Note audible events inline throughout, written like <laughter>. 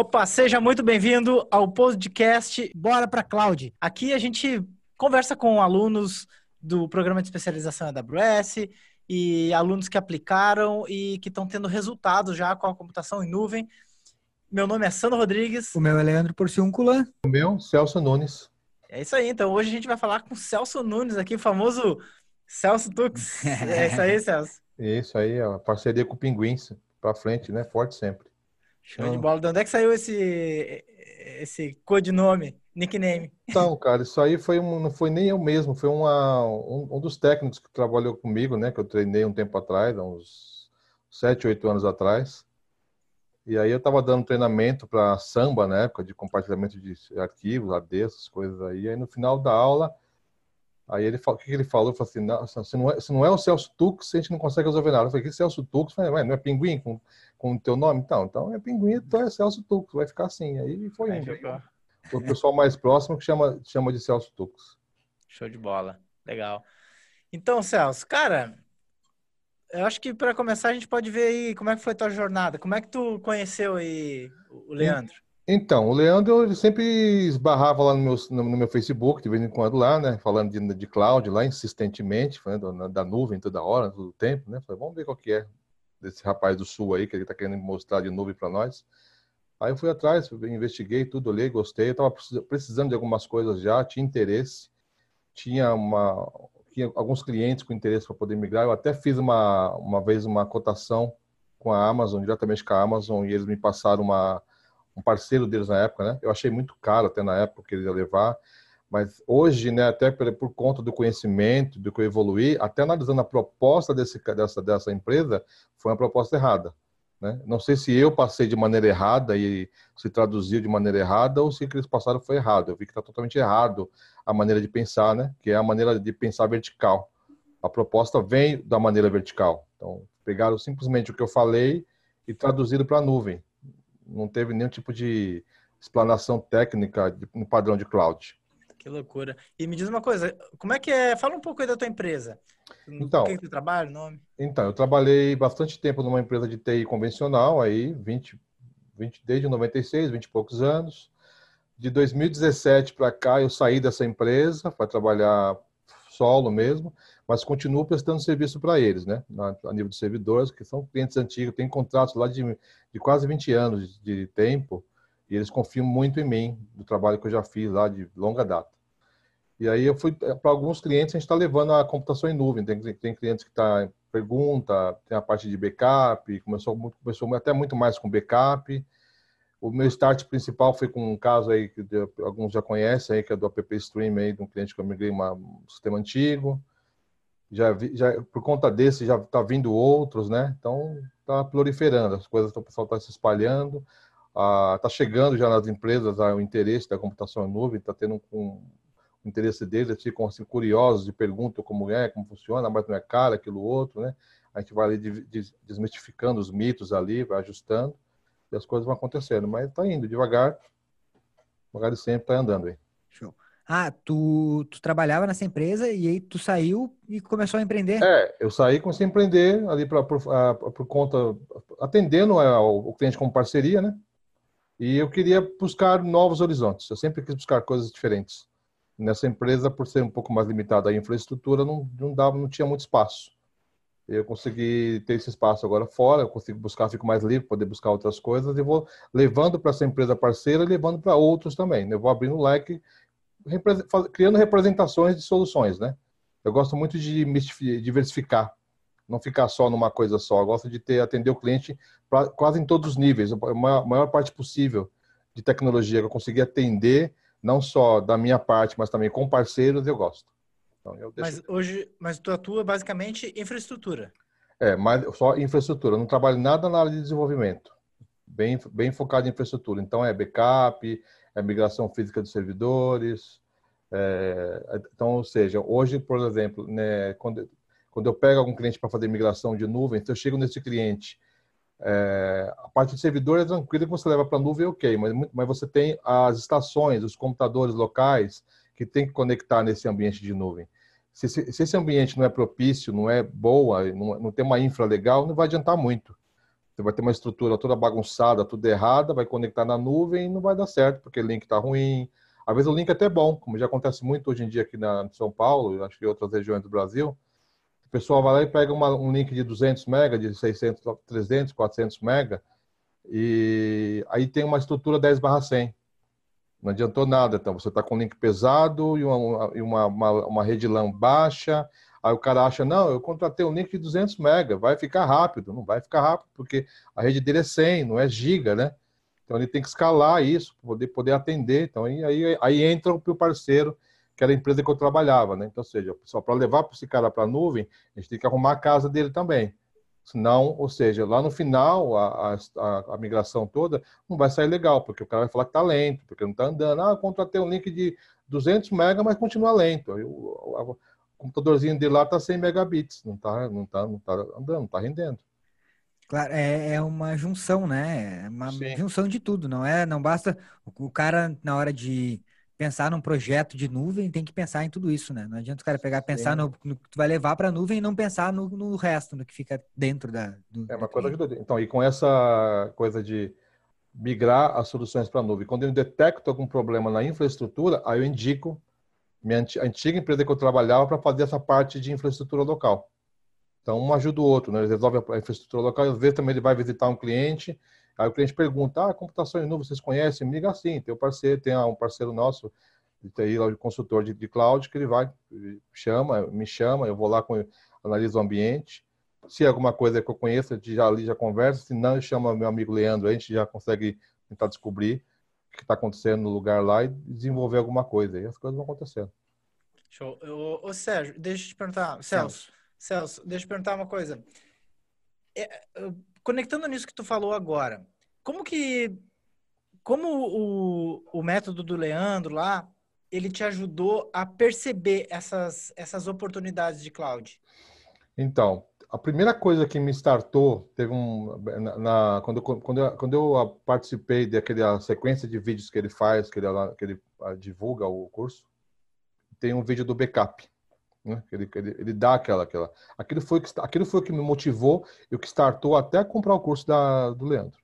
Opa, seja muito bem-vindo ao podcast Bora para Cloud. Aqui a gente conversa com alunos do programa de especialização AWS e alunos que aplicaram e que estão tendo resultados já com a computação em nuvem. Meu nome é Sandro Rodrigues. O meu é Leandro Porciúncula. O meu, Celso Nunes. É isso aí, então hoje a gente vai falar com o Celso Nunes aqui, o famoso Celso Tux. <laughs> É isso aí, Celso. Isso aí, a parceria com o Pinguins para frente, né? Forte sempre. Show de bola. De onde é que saiu esse, esse codinome, nickname? Então, cara, isso aí foi um, não foi nem eu mesmo, foi uma, um, um, dos técnicos que trabalhou comigo, né? Que eu treinei um tempo atrás, uns sete, oito anos atrás. E aí eu estava dando treinamento para samba na época de compartilhamento de arquivos, AD, essas coisas aí. Aí no final da aula Aí ele falou, o que ele falou? Ele falou assim, não, se, não é, se não é o Celso Tux, a gente não consegue resolver nada. Eu falei, que Celso Tux? Eu falei, não é pinguim com, com o teu nome? Então, então é pinguim, então é Celso Tux, vai ficar assim. Aí foi indo. O pessoal mais próximo que chama, chama de Celso Tux. Show de bola. Legal. Então, Celso, cara, eu acho que para começar a gente pode ver aí como é que foi a tua jornada. Como é que tu conheceu aí o Leandro? Então, o Leandro ele sempre esbarrava lá no meu, no, meu Facebook, de vez em quando lá, né? Falando de, de cloud lá, insistentemente, falando da nuvem toda hora, todo o tempo, né? Falei, vamos ver qual que é desse rapaz do sul aí, que ele tá querendo mostrar de nuvem para nós. Aí eu fui atrás, investiguei tudo, olhei, gostei. Eu tava precisando de algumas coisas já, tinha interesse. Tinha uma tinha alguns clientes com interesse para poder migrar. Eu até fiz uma, uma vez uma cotação com a Amazon, diretamente com a Amazon, e eles me passaram uma um parceiro deles na época, né? Eu achei muito caro até na época que eles iam levar, mas hoje, né, até por, por, conta do conhecimento, do que eu evoluí, até analisando a proposta desse, dessa, dessa empresa, foi uma proposta errada. Né? Não sei se eu passei de maneira errada e se traduziu de maneira errada ou se o que eles passaram foi errado. Eu vi que está totalmente errado a maneira de pensar, né? que é a maneira de pensar vertical. A proposta vem da maneira vertical. Então, pegaram simplesmente o que eu falei e traduziram para a nuvem não teve nenhum tipo de explanação técnica no padrão de cloud. Que loucura. E me diz uma coisa, como é que é? Fala um pouco aí da tua empresa. Então, que, que tu trabalha, nome? Então, eu trabalhei bastante tempo numa empresa de TI convencional, aí 20, 20 desde 96, 20 e poucos anos. De 2017 para cá, eu saí dessa empresa para trabalhar solo mesmo, mas continuo prestando serviço para eles, né? A nível de servidores, que são clientes antigos, tem contratos lá de, de quase 20 anos de tempo, e eles confiam muito em mim, do trabalho que eu já fiz lá de longa data. E aí eu fui eh, para alguns clientes, a gente está levando a computação em nuvem. Tem, tem clientes que tá pergunta, tem a parte de backup, começou, começou até muito mais com backup. O meu start principal foi com um caso aí que alguns já conhecem, aí, que é do App Stream, aí, de um cliente que eu migrei uma, um sistema antigo. Já, já Por conta desse, já está vindo outros, né? Então, está proliferando, as coisas, o pessoal está se espalhando. Está ah, chegando já nas empresas ah, o interesse da computação em nuvem, está tendo um, o interesse deles, eles ficam assim, curiosos e perguntam como é, como funciona, mas não é caro, aquilo outro, né? A gente vai ali desmistificando os mitos ali, vai ajustando e as coisas vão acontecendo. Mas está indo devagar, devagar e sempre está andando aí. Show. Ah, tu, tu trabalhava nessa empresa e aí tu saiu e começou a empreender? É, eu saí comecei a empreender ali pra, por, a, por conta, atendendo o cliente como parceria, né? E eu queria buscar novos horizontes. Eu sempre quis buscar coisas diferentes. Nessa empresa, por ser um pouco mais limitada a infraestrutura, não, não dava, não tinha muito espaço eu consegui ter esse espaço agora fora, eu consigo buscar, fico mais livre, poder buscar outras coisas e vou levando para essa empresa parceira levando para outros também. Né? Eu vou abrindo o leque, criando representações de soluções, né? Eu gosto muito de diversificar, não ficar só numa coisa só. Eu gosto de ter atender o cliente pra, quase em todos os níveis, a maior, maior parte possível de tecnologia que eu conseguir atender, não só da minha parte, mas também com parceiros, eu gosto. Então, eu deixo... Mas hoje, mas tu atua basicamente infraestrutura. É, mas só infraestrutura. Eu não trabalho nada na área de desenvolvimento. Bem, bem focado em infraestrutura. Então é backup, é migração física de servidores. É, então, ou seja, hoje, por exemplo, né, quando, quando eu pego algum cliente para fazer migração de nuvem, se eu chego nesse cliente, é, a parte de servidor é tranquila que você leva para a nuvem, ok, mas, mas você tem as estações, os computadores locais, que tem que conectar nesse ambiente de nuvem. Se, se, se esse ambiente não é propício, não é boa, não, não, tem uma infra legal, não vai adiantar muito. Você vai ter uma estrutura toda bagunçada, tudo errada, vai conectar na nuvem e não vai dar certo, porque o link está ruim. Às vezes o link é até bom, como já acontece muito hoje em dia aqui na São Paulo, acho que em outras regiões do Brasil. O pessoal vai lá e pega uma, um link de 200 mega, de 600, 300, 400 mega, e aí tem uma estrutura 10 barra 100. Não adiantou nada. Então, você está com um link pesado e uma, uma, uma rede LAN baixa, Aí o cara acha, não, eu contratei um link de 200 mega, vai ficar rápido. Não vai ficar rápido, porque a rede dele é 100, não é giga, né? Então ele tem que escalar isso, poder, poder atender. Então aí, aí, aí entra o parceiro, que era a empresa que eu trabalhava, né? Então, ou seja, só para levar esse cara para a nuvem, a gente tem que arrumar a casa dele também. Senão, ou seja, lá no final, a, a, a, migração toda não vai sair legal, porque o cara vai falar que está lento, porque não está andando. Ah, eu contratei um link de 200 mega, mas continua lento. Eu, computadorzinho dele lá tá 100 megabits, não tá, não tá, não tá andando, não tá rendendo. Claro, é, é uma junção, né? É uma Sim. junção de tudo, não é? Não basta o cara na hora de pensar num projeto de nuvem tem que pensar em tudo isso, né? Não adianta o cara pegar pensar no, no, que tu vai levar para a nuvem e não pensar no, no, resto, no que fica dentro da. Do, é uma coisa que então e com essa coisa de migrar as soluções para a nuvem, quando eu detecto algum problema na infraestrutura, aí eu indico minha antiga empresa que eu trabalhava para fazer essa parte de infraestrutura local. Então, um ajuda o outro, né? Ele resolve a infraestrutura local, às vezes também ele vai visitar um cliente, aí o cliente pergunta, ah, computação em nuvem, vocês conhecem? Me liga assim, tem um parceiro, tem um parceiro nosso, tem lá consultor de, de cloud, que ele vai, chama, me chama, eu vou lá, com, analiso o ambiente, se é alguma coisa que eu conheço, já ali já conversa, se não, chama meu amigo Leandro, a gente já consegue tentar descobrir que está acontecendo no lugar lá e desenvolver alguma coisa. E as coisas vão acontecendo. Show. Ô, ô Sérgio, deixa eu te perguntar. Celso, Celso, deixa eu te perguntar uma coisa. É, conectando nisso que tu falou agora, como que. Como o, o método do Leandro lá, ele te ajudou a perceber essas, essas oportunidades de cloud? Então, a primeira coisa que me startou, teve um, na, na, quando, quando, eu, quando eu participei daquela sequência de vídeos que ele faz, que ele, que ele divulga o curso, tem um vídeo do backup. Né? Ele, ele, ele dá aquela, aquela. Aquilo foi, aquilo foi o que me motivou e o que startou até comprar o curso da, do Leandro.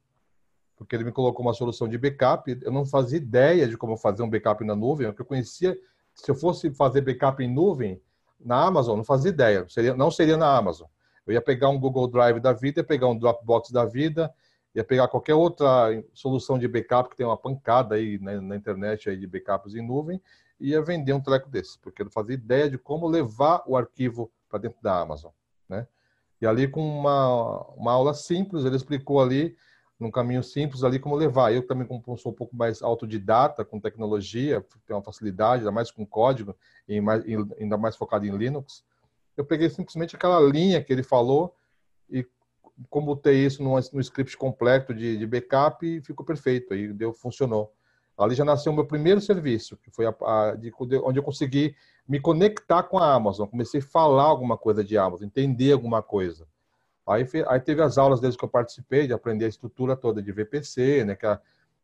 Porque ele me colocou uma solução de backup. Eu não fazia ideia de como fazer um backup na nuvem, porque eu conhecia. Se eu fosse fazer backup em nuvem, na Amazon, não fazia ideia. Seria, não seria na Amazon. Eu ia pegar um Google Drive da vida, ia pegar um Dropbox da vida, ia pegar qualquer outra solução de backup que tem uma pancada aí na, na internet aí de backups em nuvem, e ia vender um treco desse, porque eu não fazia ideia de como levar o arquivo para dentro da Amazon, né? E ali com uma, uma aula simples, ele explicou ali, num caminho simples ali, como levar. Eu também, como sou um pouco mais autodidata com tecnologia, tenho uma facilidade, ainda mais com código, e mais, ainda mais focado em Linux, eu peguei simplesmente aquela linha que ele falou e comutei isso num, num script completo de, de backup e ficou perfeito. Aí deu, funcionou. Ali já nasceu o meu primeiro serviço, que foi a, a, de, onde eu consegui me conectar com a Amazon. Comecei a falar alguma coisa de Amazon, entender alguma coisa. Aí, aí teve as aulas desde que eu participei, de aprender a estrutura toda de VPC, né, que, é a,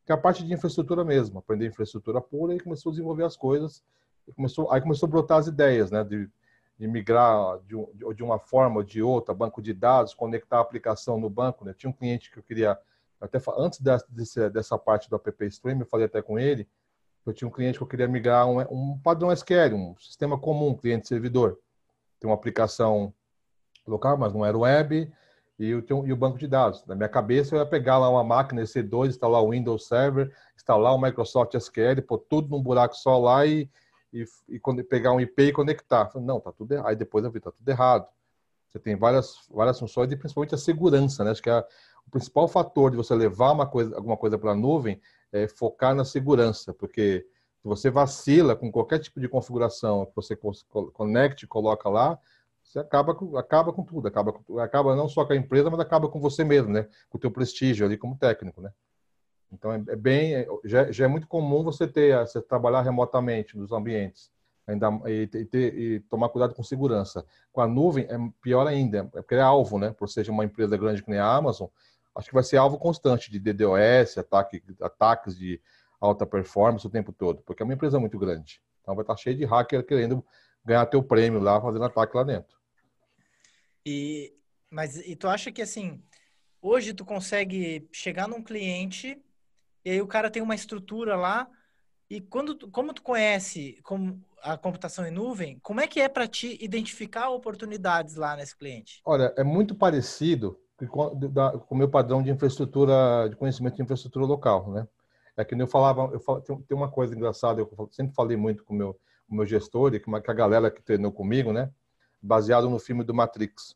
que é a parte de infraestrutura mesmo, aprender infraestrutura pura e começou a desenvolver as coisas. Começou, aí começou a brotar as ideias, né, de de migrar de, de uma forma ou de outra, banco de dados, conectar a aplicação no banco. Né? Tinha um cliente que eu queria, até antes dessa, dessa parte do App Stream, eu falei até com ele, eu tinha um cliente que eu queria migrar um, um padrão SQL, um sistema comum, cliente-servidor. Tem uma aplicação local, mas não era web, e o, e o banco de dados. Na minha cabeça, eu ia pegar lá uma máquina EC2, instalar o Windows Server, instalar o Microsoft SQL, pôr tudo num buraco só lá e, e, e pegar um IP e conectar. Falei, não, tá tudo. Aí depois eu vi, tá tudo errado. Você tem várias, várias funções e principalmente a segurança, né? Acho que a, o principal fator de você levar uma coisa, alguma coisa para a nuvem é focar na segurança, porque se você vacila com qualquer tipo de configuração que você conecte e coloca lá, você acaba com, acaba com tudo, acaba, acaba não só com a empresa, mas acaba com você mesmo, né? Com o teu prestígio ali como técnico, né? Então, é, é bem, é, já, já, é muito comum você ter, você trabalhar remotamente nos ambientes, ainda e, ter, e, tomar cuidado com segurança. Com a nuvem é pior ainda, é porque é alvo, né? Por ser uma empresa grande que nem a Amazon, acho que vai ser alvo constante de DDoS, ataque, ataques de alta performance o tempo todo, porque é uma empresa muito grande. Então vai estar cheio de hacker querendo ganhar teu prêmio lá, fazendo ataque lá dentro. E mas e tu acha que assim hoje tu consegue chegar num cliente e aí o cara tem uma estrutura lá e quando como tu conhece como a computação em nuvem, como é que é para ti identificar oportunidades lá nesse cliente? Olha, é muito parecido com, o meu padrão de infraestrutura, de conhecimento de infraestrutura local, né? É que eu falava, eu falo, tem uma coisa engraçada, eu sempre falei muito com o meu, o meu gestor e com a galera que treinou comigo, né? Baseado no filme do Matrix.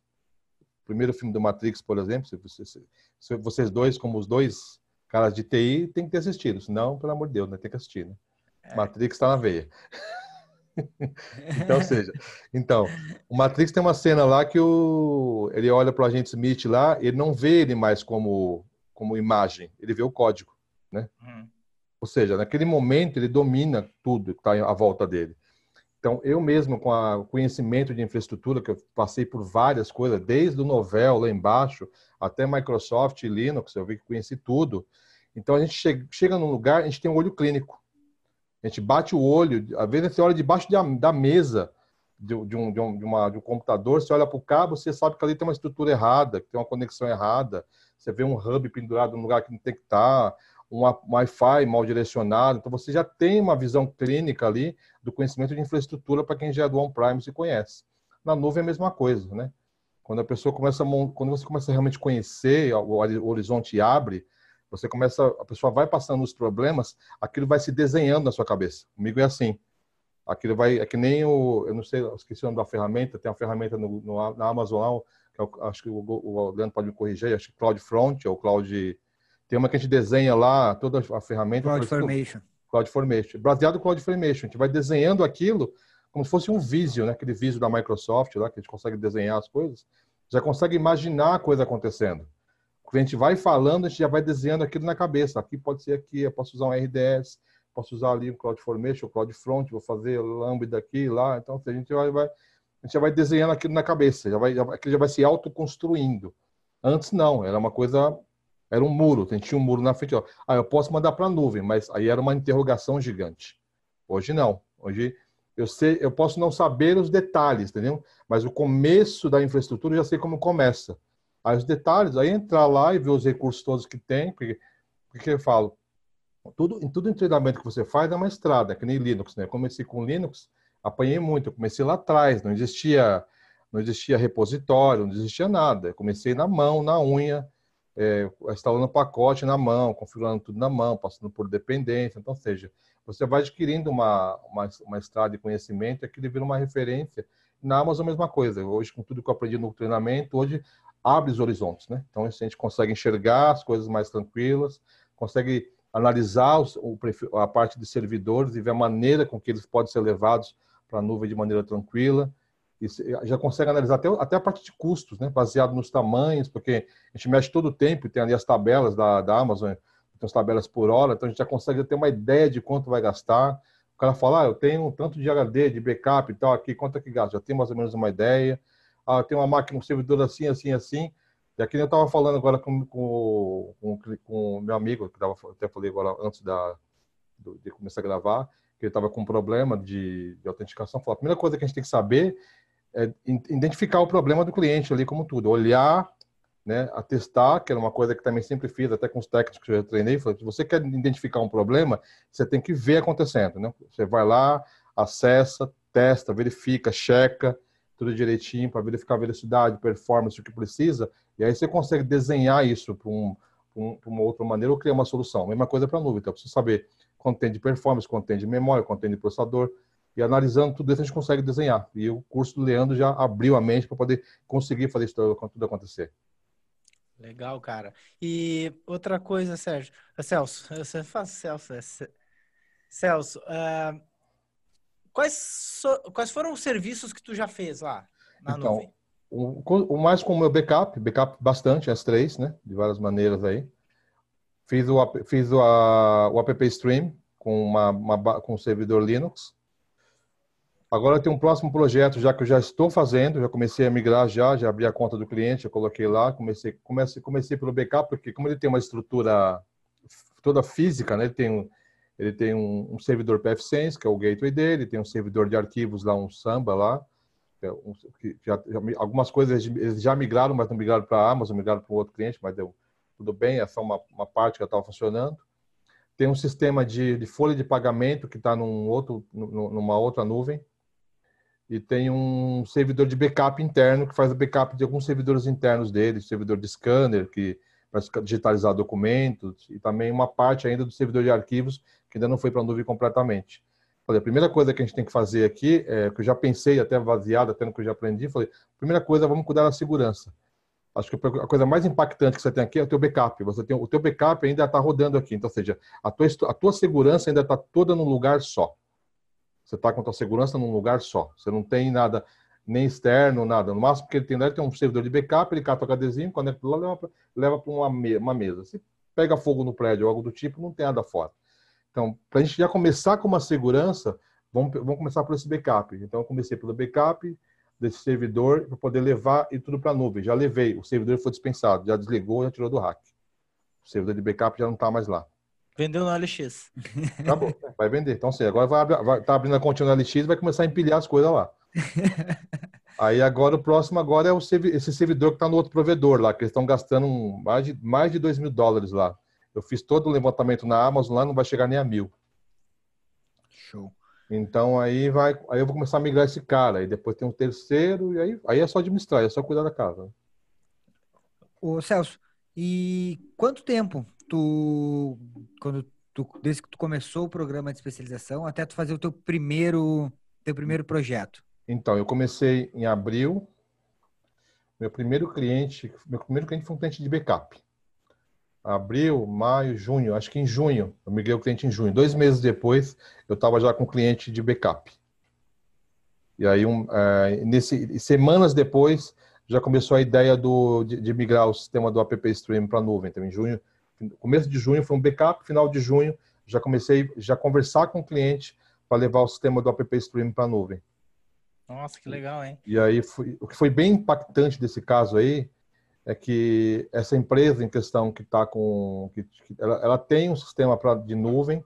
O primeiro filme do Matrix, por exemplo, se vocês, se vocês dois, como os dois caras de TI, tem que ter assistido, senão, pelo amor de Deus, né? tem que assistir, né? É. Matrix está na veia. <laughs> então, seja, então, o Matrix tem uma cena lá que o, ele olha para o agente Smith lá, ele não vê ele mais como, como imagem, ele vê o código, né? Hum. Ou seja, naquele momento ele domina tudo que está à volta dele. Então, eu mesmo, com o conhecimento de infraestrutura, que eu passei por várias coisas, desde o Novell lá embaixo, até Microsoft e Linux, eu vi que conheci tudo. Então, a gente chega, chega num lugar, a gente tem um olho clínico. A gente bate o olho, às vezes você olha debaixo de, da mesa de, de, um, de, um, de, uma, de um computador, você olha para o cabo, você sabe que ali tem uma estrutura errada, que tem uma conexão errada. Você vê um hub pendurado no lugar que não tem que estar, tá, um Wi-Fi mal direcionado. Então, você já tem uma visão clínica ali do conhecimento de infraestrutura para quem já é do on-prime se conhece. Na nuvem é a mesma coisa, né? Quando a pessoa começa a, quando você começa a realmente conhecer, o horizonte abre, você começa, a pessoa vai passando os problemas, aquilo vai se desenhando na sua cabeça. Comigo é assim. Aquilo vai, é que nem o, eu não sei, eu esqueci o nome da ferramenta, tem uma ferramenta no, no na Amazon que eu, é acho que o, o Leandro pode me corrigir, acho que CloudFront ou Cloud, tem uma que a gente desenha lá toda a ferramenta. CloudFormation. CloudFormation. Baseado no CloudFormation, a gente vai desenhando aquilo como se fosse um Visio, né? Aquele Visio da Microsoft lá, que a gente consegue desenhar as coisas, já consegue imaginar a coisa acontecendo. O cliente vai falando, a gente já vai desenhando aquilo na cabeça. Aqui pode ser aqui, eu posso usar um RDS, posso usar ali o CloudFormation, o CloudFront, vou fazer Lambda aqui lá. Então, a gente vai, vai, a gente já vai desenhando aquilo na cabeça, já vai, já, aquilo já vai se autoconstruindo. Antes não, era uma coisa, era um muro, tinha um muro na frente. Ó. Ah, eu posso mandar para a nuvem, mas aí era uma interrogação gigante. Hoje não. Hoje eu sei, eu posso não saber os detalhes, entendeu? Mas o começo da infraestrutura eu já sei como começa. Aí os detalhes, aí entrar lá e ver os recursos todos que tem, porque, porque eu falo, tudo, em tudo em treinamento que você faz é uma estrada, que nem Linux, né? Eu comecei com Linux, apanhei muito, eu comecei lá atrás, não existia, não existia repositório, não existia nada. Eu comecei na mão, na unha, é, instalando pacote na mão, configurando tudo na mão, passando por dependência. Então, seja, você vai adquirindo uma, uma, uma estrada de conhecimento e aquilo vira uma referência. Na Amazon, a mesma coisa. Hoje, com tudo que eu aprendi no treinamento, hoje abre os horizontes, né? Então a gente consegue enxergar as coisas mais tranquilas, consegue analisar o, a parte de servidores e ver a maneira com que eles podem ser levados para a nuvem de maneira tranquila. E já consegue analisar até, até a parte de custos, né? Baseado nos tamanhos, porque a gente mexe todo o tempo, tem ali as tabelas da, da Amazon, tem as tabelas por hora, então a gente já consegue ter uma ideia de quanto vai gastar. O cara fala, ah, eu tenho tanto de HD, de backup e tal, aqui, quanto é que gasta? Já tem mais ou menos uma ideia ah, tem uma máquina, um servidor assim, assim, assim. E aqui eu estava falando agora com, com, com, com meu amigo, que tava, até falei agora antes da, de começar a gravar, que ele estava com um problema de, de autenticação. Falei, a primeira coisa que a gente tem que saber é identificar o problema do cliente ali como tudo, olhar, né, atestar, que era uma coisa que também sempre fiz, até com os técnicos que eu treinei, falei, se você quer identificar um problema, você tem que ver acontecendo, né? Você vai lá, acessa, testa, verifica, checa, tudo direitinho para verificar a velocidade, performance, o que precisa, e aí você consegue desenhar isso para um, um, uma outra maneira ou criar uma solução. Mesma coisa para a nuvem, então precisa saber quanto tem de performance, quanto tem de memória, quanto tem de processador, e analisando tudo isso a gente consegue desenhar. E o curso do Leandro já abriu a mente para poder conseguir fazer isso tudo acontecer. Legal, cara. E outra coisa, Sérgio, Celso, <laughs> você faz Celso, é Celso, uh, Quais, so, quais foram os serviços que tu já fez lá na então, nuvem? O, o mais comum é o backup, backup bastante, S3, né? De várias maneiras aí. Fiz o, fiz o, a, o app stream com, uma, uma, com um servidor Linux. Agora tem um próximo projeto já que eu já estou fazendo, já comecei a migrar já, já abri a conta do cliente, eu coloquei lá, comecei, comecei, comecei pelo backup, porque como ele tem uma estrutura toda física, né? Ele tem um, ele tem um, um servidor PFSense, que é o gateway dele, tem um servidor de arquivos lá, um Samba lá, É já, já, algumas coisas eles já migraram, mas não migraram para a Amazon, migraram para um outro cliente, mas deu tudo bem, é uma, uma parte que estava funcionando. Tem um sistema de, de folha de pagamento que está num outro, numa outra nuvem. E tem um servidor de backup interno que faz o backup de alguns servidores internos dele, servidor de scanner que para digitalizar documentos e também uma parte ainda do servidor de arquivos que ainda não foi para a nuvem completamente. Falei, a primeira coisa que a gente tem que fazer aqui, é, que eu já pensei, até baseado, até no que eu já aprendi, falei, primeira coisa, vamos cuidar da segurança. Acho que a coisa mais impactante que você tem aqui é o teu backup. Você tem o teu backup ainda está rodando aqui, então, ou seja, a tua, a tua segurança ainda está toda num lugar só. Você está com a tua segurança num lugar só. Você não tem nada nem externo, nada. No máximo que ele tem ele tem um servidor de backup, ele cata o HDzinho, conecta lá, leva para uma, uma mesa. Se pega fogo no prédio ou algo do tipo, não tem nada fora. Então, para a gente já começar com uma segurança, vamos, vamos começar por esse backup. Então, eu comecei pelo backup desse servidor para poder levar e tudo para a nuvem. Já levei, o servidor foi dispensado, já desligou, já tirou do rack. O servidor de backup já não está mais lá. Vendeu no LX. Tá bom, vai vender. Então, sim, agora vai, vai tá abrindo a conta no LX e vai começar a empilhar as coisas lá. <laughs> Aí agora o próximo agora é o, esse servidor que está no outro provedor lá, que eles estão gastando mais de, mais de 2 mil dólares lá. Eu fiz todo o levantamento na Amazon lá, não vai chegar nem a mil. Show. Então aí vai, aí eu vou começar a migrar esse cara, aí depois tem um terceiro e aí, aí é só administrar, é só cuidar da casa. Ô Celso, e quanto tempo tu quando tu desde que tu começou o programa de especialização até tu fazer o teu primeiro teu primeiro projeto? Então, eu comecei em abril. Meu primeiro cliente, meu primeiro cliente foi um cliente de backup abril, maio, junho, acho que em junho, eu migrei o cliente em junho. Dois meses depois, eu estava já com cliente de backup. E aí, um, é, nesse, semanas depois, já começou a ideia do, de, de migrar o sistema do App Stream para a nuvem. Então, em junho, começo de junho foi um backup, final de junho, já comecei já conversar com o cliente para levar o sistema do App Stream para a nuvem. Nossa, que legal, hein? E aí, foi, o que foi bem impactante desse caso aí é que essa empresa em questão que está com, que, que ela, ela, tem um sistema pra, de nuvem,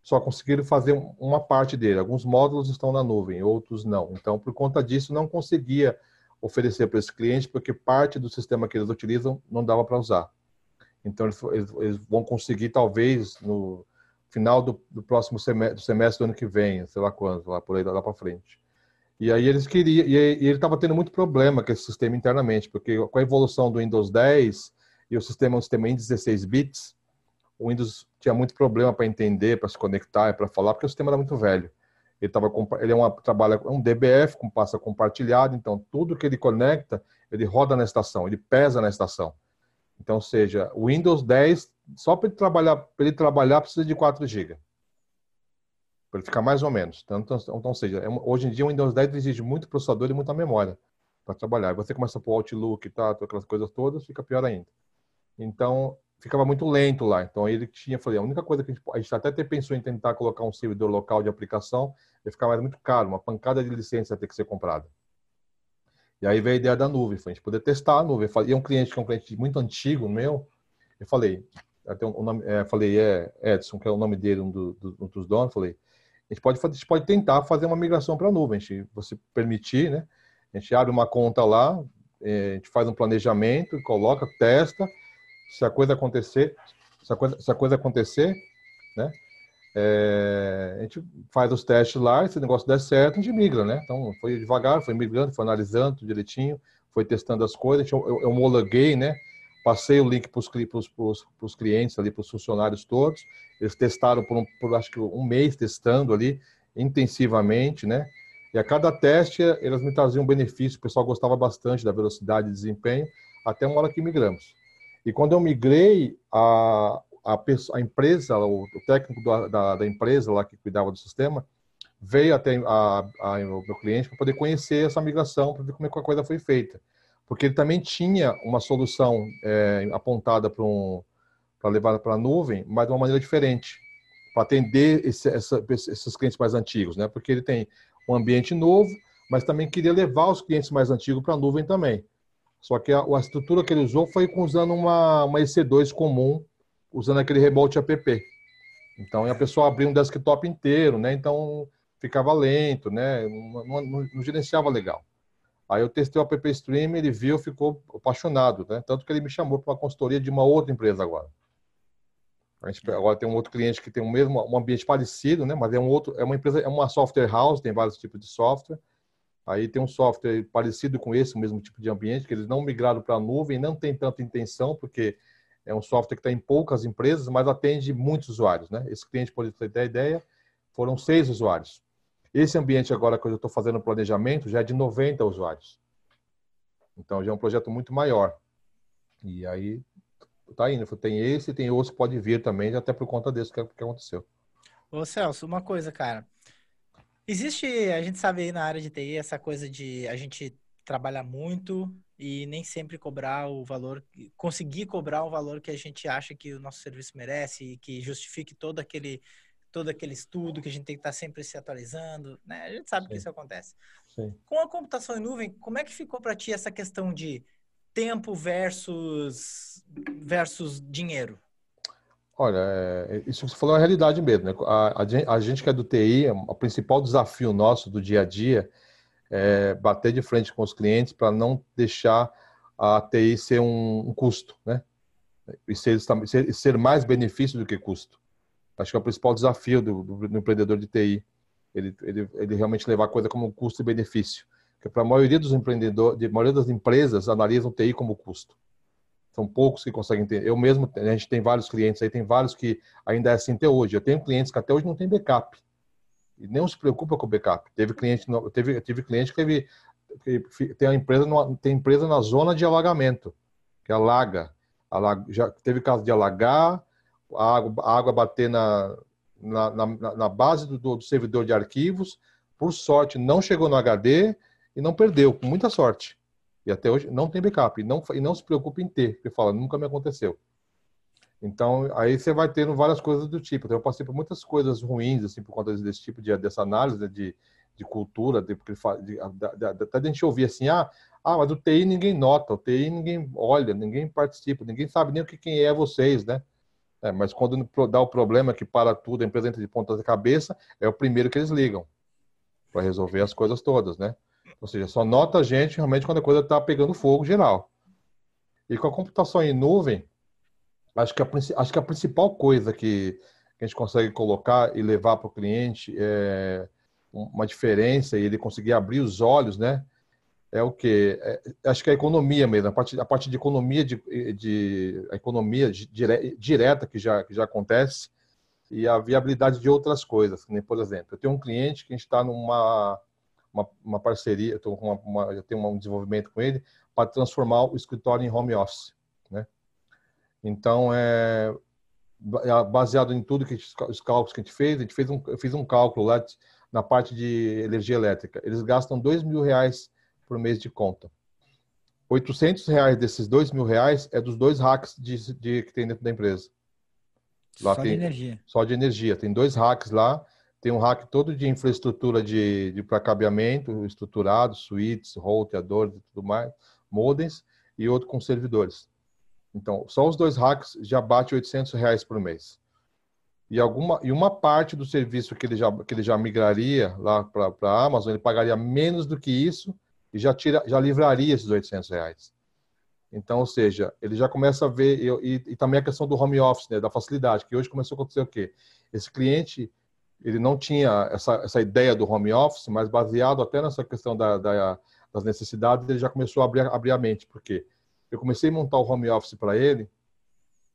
só conseguiram fazer uma parte dele. Alguns módulos estão na nuvem, outros não. Então, por conta disso, não conseguia oferecer para esse cliente porque parte do sistema que eles utilizam não dava para usar. Então, eles, eles, vão conseguir talvez no final do, do próximo semestre, do semestre do ano que vem, sei lá quando, lá por aí lá para frente. E aí eles queriam, e ele estava tendo muito problema com esse sistema internamente, porque com a evolução do Windows 10 e o sistema, um sistema em 16 bits, o Windows tinha muito problema para entender, para se conectar, para falar, porque o sistema era muito velho. Ele tava ele é uma trabalha um DBF com passa compartilhado, então tudo que ele conecta, ele roda na estação, ele pesa na estação. Então, seja, o Windows 10 só para ele trabalhar, para ele trabalhar precisa de 4 GB para ele ficar mais ou menos. Então, então seja, é hoje em dia o Windows 10 exige muito processador e muita memória para trabalhar. E você começa por Outlook, tá, aquelas coisas todas, fica pior ainda. Então, ficava muito lento lá. Então, ele tinha, falei, a única coisa que a gente, a gente até pensou em tentar colocar um servidor local de aplicação, ia ficar mais muito caro, uma pancada de licença ia ter que ser comprada. E aí veio a ideia da nuvem, foi a gente poder testar a nuvem. E um cliente que é um cliente muito antigo meu, eu falei, até um nome, é, falei, é Edson, que é o nome dele, um, do, do, um dos donos, falei, a gente pode, a gente pode tentar fazer uma migração para a nuvem. A gente, você permitir, né? A gente abre uma conta lá, é, a gente faz um planejamento, coloca, testa. Se a coisa acontecer, se a coisa, se a coisa acontecer, né? É, a gente faz os testes lá, se o negócio der certo, a gente migra, né? Então, foi devagar, foi migrando, foi analisando direitinho, foi testando as coisas, eu, eu, eu homologuei, né? Passei o link para os clientes ali, para os funcionários todos. Eles testaram por, um, por, acho que um mês testando ali intensivamente, né? E a cada teste eles me traziam benefício. O pessoal gostava bastante da velocidade de desempenho, até uma hora que migramos. E quando eu migrei, a, a, pessoa, a empresa, o, o técnico da, da, da, empresa lá que cuidava do sistema, veio até a, a, o meu cliente para poder conhecer essa migração, para ver como é que a coisa foi feita porque ele também tinha uma solução é, apontada para um, levar para a nuvem, mas de uma maneira diferente, para atender esse, essa, esses clientes mais antigos, né? Porque ele tem um ambiente novo, mas também queria levar os clientes mais antigos para a nuvem também. Só que a, a, estrutura que ele usou foi usando uma, uma EC2 comum, usando aquele rebote app. Então, a pessoa abria um desktop inteiro, né? Então, ficava lento, né? Não, não, não gerenciava legal. Aí eu testei o App Stream, ele viu, ficou apaixonado, né? Tanto que ele me chamou para uma consultoria de uma outra empresa agora. A gente agora tem um outro cliente que tem o mesmo um ambiente parecido, né? Mas é um outro, é uma empresa, é uma software house, tem vários tipos de software. Aí tem um software parecido com esse, o mesmo tipo de ambiente, que eles não migraram para a nuvem, não tem tanta intenção, porque é um software que está em poucas empresas, mas atende muitos usuários, né? Esse cliente, pode ter ideia, foram seis usuários. Esse ambiente agora que eu estou fazendo o planejamento já é de 90 usuários. Então já é um projeto muito maior. E aí tá indo. Tem esse, tem outros que pode vir também, até por conta desse que, que aconteceu. Ô Celso, uma coisa, cara. Existe, a gente sabe aí na área de TI, essa coisa de a gente trabalhar muito e nem sempre cobrar o valor, conseguir cobrar o valor que a gente acha que o nosso serviço merece e que justifique todo aquele todo aquele estudo que a gente tem que estar sempre se atualizando, né? A gente sabe Sim. que isso acontece. Sim. Com a computação em nuvem, como é que ficou para ti essa questão de tempo versus versus dinheiro? Olha, é, isso que você falou é a realidade mesmo. Né? A, a, a, gente que é do TI, o principal desafio nosso do dia a dia é bater de frente com os clientes para não deixar a TI ser um, um custo, né? E ser, ser, ser mais benefício do que custo. Acho que é o principal desafio do, do, do empreendedor de TI. Ele, ele, ele, realmente levar a coisa como custo e benefício. Porque para a maioria dos empreendedores, a maioria das empresas analisam TI como custo. São poucos que conseguem ter. Eu mesmo, a gente tem vários clientes aí, tem vários que ainda é assim até hoje. Eu tenho clientes que até hoje não tem backup. E nem se preocupa com o backup. Teve cliente, teve, teve cliente que teve, que tem a empresa, tem empresa na zona de alagamento, que alaga. alaga já teve caso de alagar, a água, a água bater na, na, na, na base do, do, servidor de arquivos. Por sorte, não chegou no HD e não perdeu, com muita sorte. E até hoje não tem backup. E não, e não se preocupe em ter, porque fala, nunca me aconteceu. Então, aí você vai tendo várias coisas do tipo. Então, eu passei por muitas coisas ruins, assim, por conta desse tipo de dessa análise né, de, de cultura, de, de, de, até a gente ouvir assim, ah, ah, mas o TI ninguém nota, o TI ninguém olha, ninguém participa, ninguém sabe nem o que quem é vocês, né? É, mas quando dá o problema que para tudo, a empresa entra de ponta de cabeça, é o primeiro que eles ligam para resolver as coisas todas, né? Ou seja, só nota a gente realmente quando a coisa está pegando fogo geral. E com a computação em nuvem, acho que a, acho que a principal coisa que, que a gente consegue colocar e levar para o cliente é uma diferença e ele conseguir abrir os olhos, né? é o que é, acho que é a economia mesmo a parte a parte de economia de, de a economia dire, direta que já que já acontece e a viabilidade de outras coisas nem por exemplo eu tenho um cliente que a gente está numa uma, uma, parceria eu tô com uma, uma, eu tenho um desenvolvimento com ele para transformar o escritório em home office né então é, é baseado em tudo que os cálculos que a gente fez a gente fez um eu fiz um cálculo lá na parte de energia elétrica eles gastam dois mil reais por mês de conta. 800 reais desses dois mil reais é dos dois racks de, de, que tem dentro da empresa. Lá só tem, de energia. Só de energia. Tem dois racks lá. Tem um rack todo de infraestrutura de, de para cabeamento estruturado, suítes, roteadores e tudo mais, modems, e outro com servidores. Então, só os dois racks já bate 800 reais por mês. E, alguma, e uma parte do serviço que ele já, que ele já migraria lá para a Amazon, ele pagaria menos do que isso e já, tira, já livraria esses 800 reais. Então, ou seja, ele já começa a ver, e, e, também a questão do home office, né, da facilidade, que hoje começou a acontecer o quê? Esse cliente, ele não tinha essa, essa ideia do home office, mas baseado até nessa questão da, da, das necessidades, ele já começou a abrir, abrir a mente. Por quê? Eu comecei a montar o home office para ele,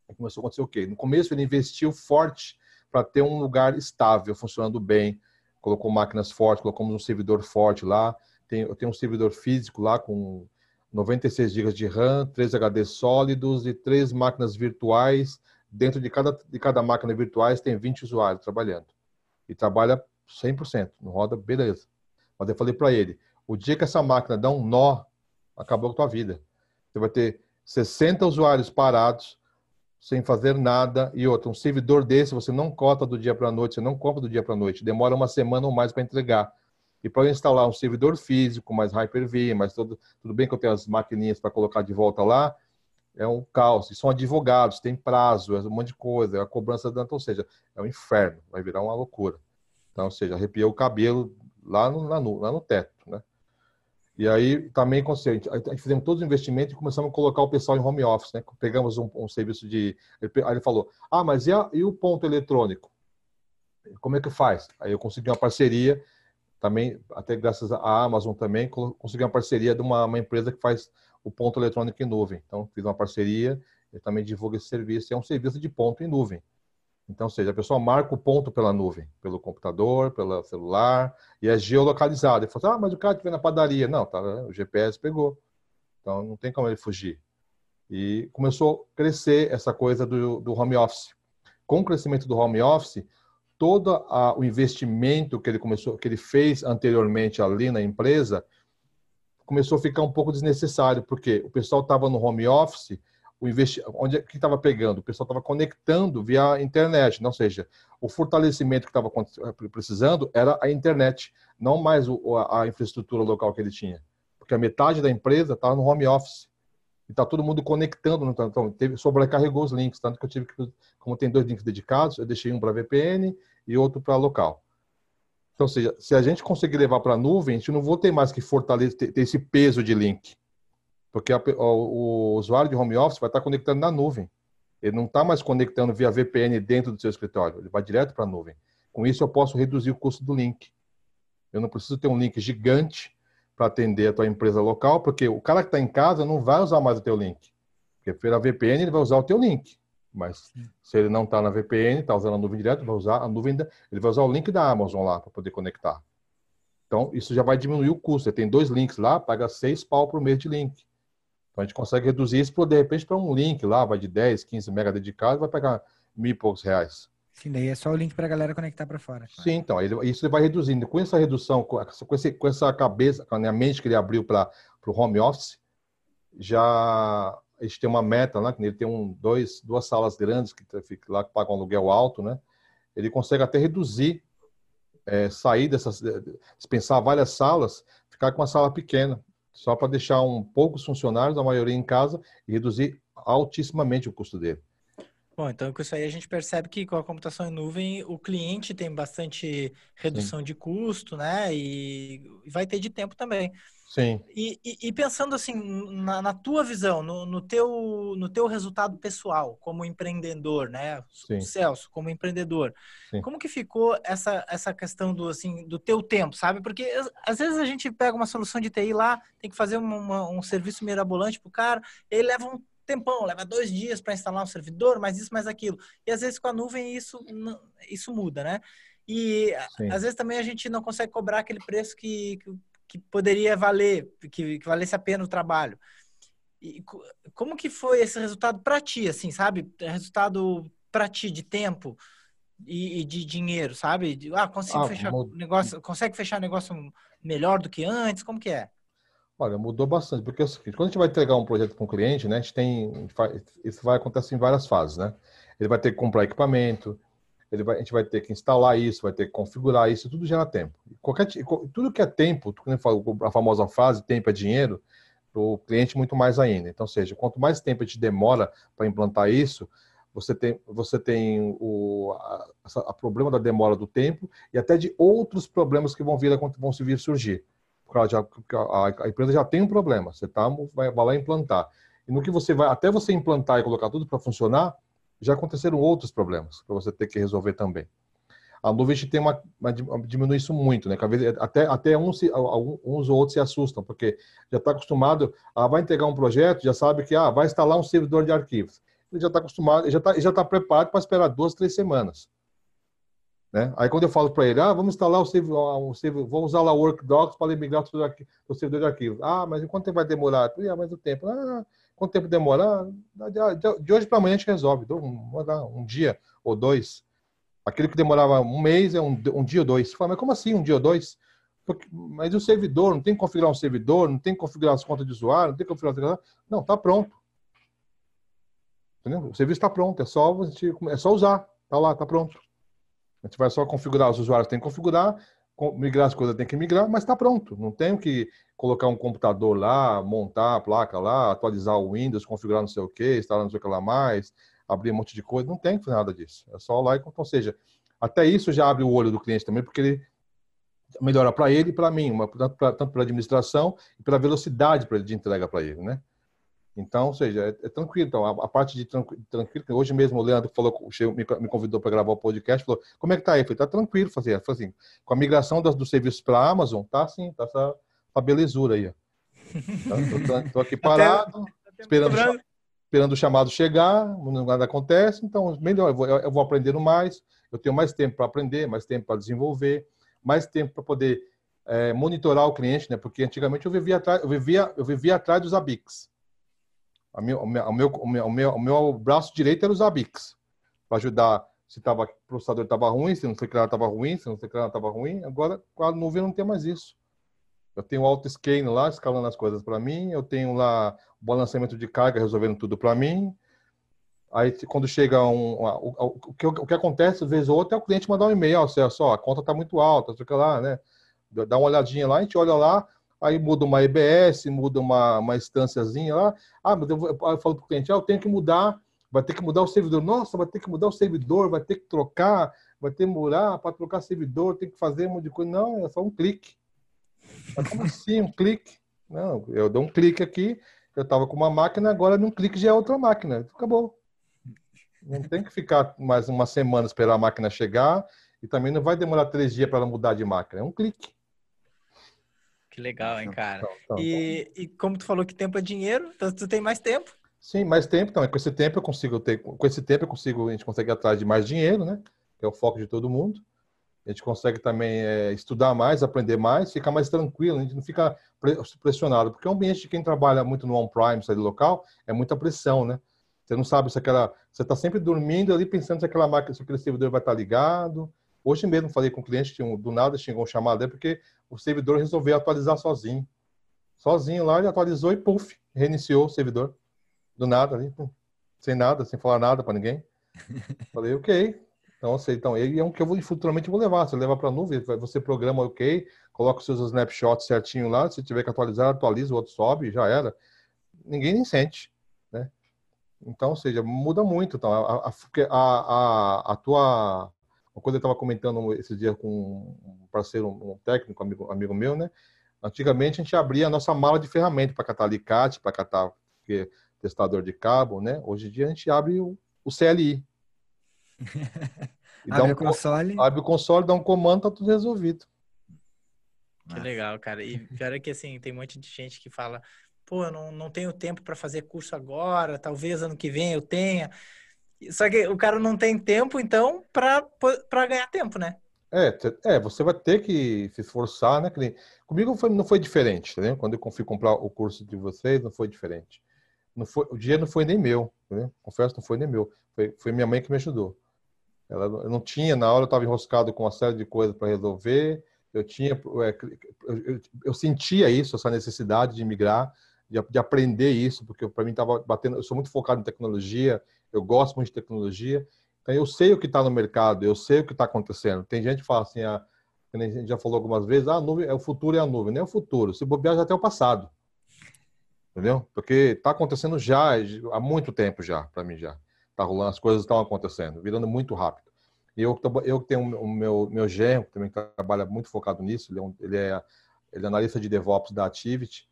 e começou a acontecer o quê? No começo ele investiu forte para ter um lugar estável, funcionando bem, colocou máquinas fortes, colocamos um servidor forte lá, tem, eu tenho um servidor físico lá com 96 GB de RAM, 3 HDs sólidos e três máquinas virtuais. Dentro de cada, de cada máquina virtuais tem 20 usuários trabalhando. E trabalha 100%, não roda, beleza. Mas eu falei para ele, o dia que essa máquina dá um nó, acabou a tua vida. Você vai ter 60 usuários parados, sem fazer nada, e outro, um servidor desse você não cota do dia para a noite, você não compra do dia para a noite, demora uma semana ou mais para entregar. E para instalar um servidor físico, mais Hyper-V, mas tudo, tudo bem que eu tenho as maquininhas para colocar de volta lá, é um caos. E são advogados, tem prazo, é um monte de coisa, é a cobrança da ou seja, é um inferno, vai virar uma loucura. Então, ou seja, arrepiou o cabelo lá no, lá no, lá no teto, né? E aí também gente, a gente fizemos todos os investimentos e começamos a colocar o pessoal em home office, né? Pegamos um, um serviço de. Aí ele falou: Ah, mas e, a, e, o ponto eletrônico? Como é que faz? Aí eu consegui uma parceria, também, até graças à Amazon também, consegui uma parceria de uma, uma empresa que faz o ponto eletrônico em nuvem. Então, fiz uma parceria, eu também divulgo esse serviço, é um serviço de ponto em nuvem. Então, seja, a pessoa marca o ponto pela nuvem, pelo computador, pelo celular, e é geolocalizado. Ele fala, ah, mas o cara que vem na padaria. Não, tá, o GPS pegou. Então, não tem como ele fugir. E começou a crescer essa coisa do, do home office. Com o crescimento do home office, todo a, o investimento que ele começou, que ele fez anteriormente ali na empresa, começou a ficar um pouco desnecessário, porque o pessoal estava no home office o investi... onde é que estava pegando? O pessoal estava conectando via internet, ou seja, o fortalecimento que estava eh, precisando era a internet, não mais o, a, infraestrutura local que ele tinha, porque a metade da empresa estava no home office e está todo mundo conectando, então teve, sobrecarregou os links, tanto que eu tive que, como tem dois links dedicados, eu deixei um para VPN e outro para local. Então, seja, se a gente conseguir levar para a nuvem, a gente não vai ter mais que fortalecer, ter esse peso de link. Porque a, o, o, usuário de home office vai estar conectando na nuvem. Ele não está mais conectando via VPN dentro do seu escritório, ele vai direto para a nuvem. Com isso, eu posso reduzir o custo do link. Eu não preciso ter um link gigante para atender a tua empresa local, porque o cara que está em casa não vai usar mais o teu link. Porque pela VPN ele vai usar o teu link. Mas se ele não está na VPN, está usando a nuvem direto, vai usar a nuvem, da, ele vai usar o link da Amazon lá para poder conectar. Então, isso já vai diminuir o custo. Você tem dois links lá, paga seis pau por mês de link. Então a gente consegue reduzir isso, de repente, para um link lá, vai de 10, 15 mega dedicado, vai pegar mil e poucos reais. Sim, daí é só o link para a galera conectar para fora. Claro. Sim, então, ele, isso ele vai reduzindo. Com essa redução, com, esse, com essa cabeça, com a mente que ele abriu para o home office, já a gente tem uma meta lá, que ele tem um, dois, duas salas grandes que fica lá que pagam um aluguel alto, né? Ele consegue até reduzir, é, sair dessas, dispensar várias salas, ficar com uma sala pequena só para deixar um poucos funcionários, a maioria em casa, e reduzir altissimamente o custo dele. Bom, então com isso aí a gente percebe que com a computação em nuvem o cliente tem bastante redução Sim. de custo, né? E vai ter de tempo também. Sim. E, e, e pensando assim, na, na tua visão, no, no, teu, no teu resultado pessoal como empreendedor, né? Sim. Celso, como empreendedor, Sim. como que ficou essa, essa questão do, assim, do teu tempo, sabe? Porque às vezes a gente pega uma solução de TI lá, tem que fazer uma, um serviço mirabolante pro cara, ele leva um tempão, leva dois dias para instalar um servidor, mais isso, mais aquilo. E às vezes com a nuvem isso, isso muda, né? E Sim. às vezes também a gente não consegue cobrar aquele preço que, que poderia valer, que, que valesse a pena o trabalho. E como que foi esse resultado para ti, assim, sabe? Resultado para ti de tempo e, e, de dinheiro, sabe? Ah, consigo ah, fechar mud... negócio, consegue fechar negócio melhor do que antes? Como que é? Olha, mudou bastante, porque é o seguinte, quando a gente vai entregar um projeto para um cliente, né, a gente tem, a gente faz, isso vai acontecer em várias fases, né? Ele vai ter que comprar equipamento, ele vai, a gente vai ter que instalar isso, vai ter que configurar isso, tudo gera tempo. Qualquer, tudo que é tempo, a famosa frase, tempo é dinheiro, para o cliente muito mais ainda. Então, seja, quanto mais tempo a gente demora para implantar isso, você tem, você tem o a, a, problema da demora do tempo e até de outros problemas que vão vir vão vir surgir. Já, a, a, empresa já tem um problema, você tá, vai, vai lá implantar. E no que você vai, até você implantar e colocar tudo para funcionar, já aconteceram outros problemas para você ter que resolver também. A nuvem tem uma, uma, diminui isso muito, né? Até, até uns, uns ou outros se assustam, porque já está acostumado, a, vai entregar um projeto, já sabe que ah, vai instalar um servidor de arquivos. Ele já está acostumado, já está já tá preparado para esperar duas, três semanas. Né? Aí quando eu falo para ele, ah, vamos instalar o servidor, um servidor vou usar lá o Workdocs para migrar o servidor de arquivos. Ah, mas quanto tempo vai demorar? Ah, mais o tempo. Ah, Quanto tempo demorar? De hoje para amanhã a gente resolve. Um, um dia ou dois. Aquilo que demorava um mês é um, um dia ou dois. Fala, mas como assim um dia ou dois? Porque, mas o servidor, não tem que configurar um servidor, não tem que configurar as contas de usuário, não tem que configurar. Não, está pronto. Entendeu? O serviço está pronto, é só, é só usar. Está lá, está pronto. A gente vai só configurar os usuários, tem que configurar, migrar as coisas tem que migrar, mas está pronto. Não tenho que colocar um computador lá, montar a placa lá, atualizar o Windows, configurar não sei o que, instalar não sei o que lá mais, abrir um monte de coisa. Não tem que fazer nada disso. É só lá e, ou seja, até isso já abre o olho do cliente também, porque ele melhora para ele e para mim, tanto para a administração e pela velocidade de entrega para ele, né? Então, ou seja, é, é tranquilo. Então, a, a, parte de tranquilo, tranquilo, hoje mesmo o Leandro falou, me, me convidou para gravar o podcast, falou, como é que tá aí? Eu falei, tá tranquilo, fazer, assim, com a migração das, dos serviços para a Amazon, tá assim, tá essa, essa belezura aí. Tá, tô, tô, aqui <laughs> parado, até, esperando, esperando o chamado chegar, nada acontece, então, melhor, eu vou, eu vou aprendendo mais, eu tenho mais tempo para aprender, mais tempo para desenvolver, mais tempo para poder é, monitorar o cliente, né? Porque antigamente eu vivia atrás, eu vivia, eu vivia atrás dos ABICs. O meu, o, meu, o, meu, o, meu, o meu braço direito era os ABICs, para ajudar se tava, o processador estava ruim, se não sei que estava ruim, se não sei que estava ruim. Agora, com a nuvem não tem mais isso. Eu tenho o auto-scaling lá, escalando as coisas para mim. Eu tenho lá o balanceamento de carga, resolvendo tudo para mim. Aí, quando chega um. O, o, o, que, o que acontece, às vezes, ou outro é o cliente mandar um e-mail: ó, Celso, ó, a conta está muito alta, sei lá, né? Dá uma olhadinha lá, a gente olha lá, aí muda uma EBS, muda uma, uma instânciazinha lá. Ah, mas eu, eu, falo para o cliente: ah, eu tenho que mudar, vai ter que mudar o servidor. Nossa, vai ter que mudar o servidor, vai ter que trocar, vai ter que mudar para trocar servidor, tem que fazer um monte de coisa. Não, é só um clique. Mas como assim, um clique? Não, eu dou um clique aqui, eu estava com uma máquina, agora num clique já é outra máquina. Acabou. Não tem que ficar mais uma semana esperar a máquina chegar e também não vai demorar três dias para ela mudar de máquina. É um clique. Que legal, hein, cara? Então, então, e, e, como tu falou que tempo é dinheiro, então tu tem mais tempo. Sim, mais tempo. Então, com esse tempo eu consigo ter, com esse tempo eu consigo, a gente consegue ir atrás de mais dinheiro, né? Que é o foco de todo mundo. A gente consegue também é, estudar mais, aprender mais, ficar mais tranquilo, a gente não fica pressionado, porque o ambiente de quem trabalha muito no on-prime, saída local, é muita pressão, né? Você não sabe se aquela. Você está sempre dormindo ali pensando se aquela máquina, se aquele servidor vai estar ligado. Hoje mesmo falei com um cliente que do nada chegou um chamado é porque o servidor resolveu atualizar sozinho. Sozinho lá, ele atualizou e puf, reiniciou o servidor. Do nada ali, pum, sem nada, sem falar nada para ninguém. <laughs> Falei, ok. Então, assim, então, ele é um que eu vou, futuramente vou levar. Você leva para a nuvem, você programa ok, coloca os seus snapshots certinho lá. Se tiver que atualizar, atualiza, o outro sobe, já era. Ninguém nem sente. Então, ou seja, muda muito. Então, a, a, a, a tua. Uma coisa eu estava comentando esse dia com um parceiro, um técnico, amigo, amigo meu, né? Antigamente a gente abria a nossa mala de ferramenta para catar alicate, para catar que, testador de cabo, né? Hoje em dia a gente abre o, o CLI. <laughs> abre um, o console. Abre o console, dá um comando, tá tudo resolvido. Que legal, cara. E pior é que assim, tem um monte de gente que fala, pô, eu não, não tenho tempo para fazer curso agora, talvez ano que vem eu tenha. Só que o cara não tem tempo, então, para ganhar tempo, né? É, é, você vai ter que se esforçar, né? Comigo foi, não foi diferente, entendeu? Quando eu fui comprar o curso de vocês, não foi diferente. Não foi, o dinheiro não foi nem meu, né? confesso, não foi nem meu. Foi, foi minha mãe que me ajudou. Ela eu não tinha, na hora eu estava enroscado com uma série de coisas para resolver. Eu tinha, é, eu, eu, eu, sentia isso, essa necessidade de migrar de, de aprender isso, porque para mim estava batendo. Eu sou muito focado em tecnologia, eu gosto muito de tecnologia, então eu sei o que está no mercado, eu sei o que está acontecendo. Tem gente que fala assim, a, a gente já falou algumas vezes, ah, a nuvem, é o futuro é a nuvem, nem é o futuro. Se bobear já até o passado, entendeu? Porque está acontecendo já há muito tempo já, para mim já. Tá rolando, as coisas estão acontecendo, virando muito rápido. E eu, eu tenho o meu, meu genro, que também trabalha muito focado nisso, ele é, um, ele é, ele é analista de DevOps da Activity,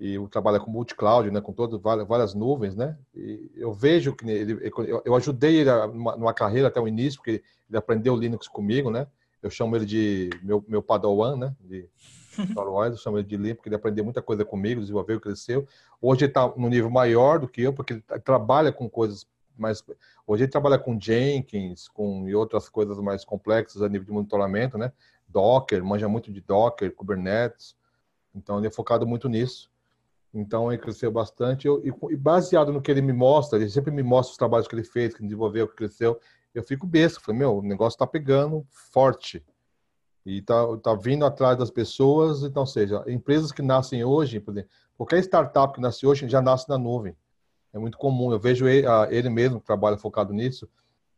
e trabalha com multi-cloud, né, com todas várias, nuvens, né? E eu vejo que ele, eu, eu ajudei ele numa, numa, carreira até o início, porque ele aprendeu Linux comigo, né? Eu chamo ele de meu, meu padawan, né? De Star <laughs> Wars, eu chamo ele de Linux, porque ele aprendeu muita coisa comigo, desenvolveu, cresceu. Hoje ele está no nível maior do que eu, porque ele trabalha com coisas mais. Hoje ele trabalha com Jenkins, com e outras coisas mais complexas a nível de monitoramento, né? Docker, manja muito de Docker, Kubernetes. Então ele é focado muito nisso. Então ele cresceu bastante. Eu, e, baseado no que ele me mostra, ele sempre me mostra os trabalhos que ele fez, que desenvolveu, que cresceu. Eu fico besta. Falei, meu, o negócio está pegando forte. E tá, tá vindo atrás das pessoas. Então, seja, empresas que nascem hoje, por exemplo, qualquer startup que nasce hoje já nasce na nuvem. É muito comum. Eu vejo ele, ele mesmo que trabalha focado nisso.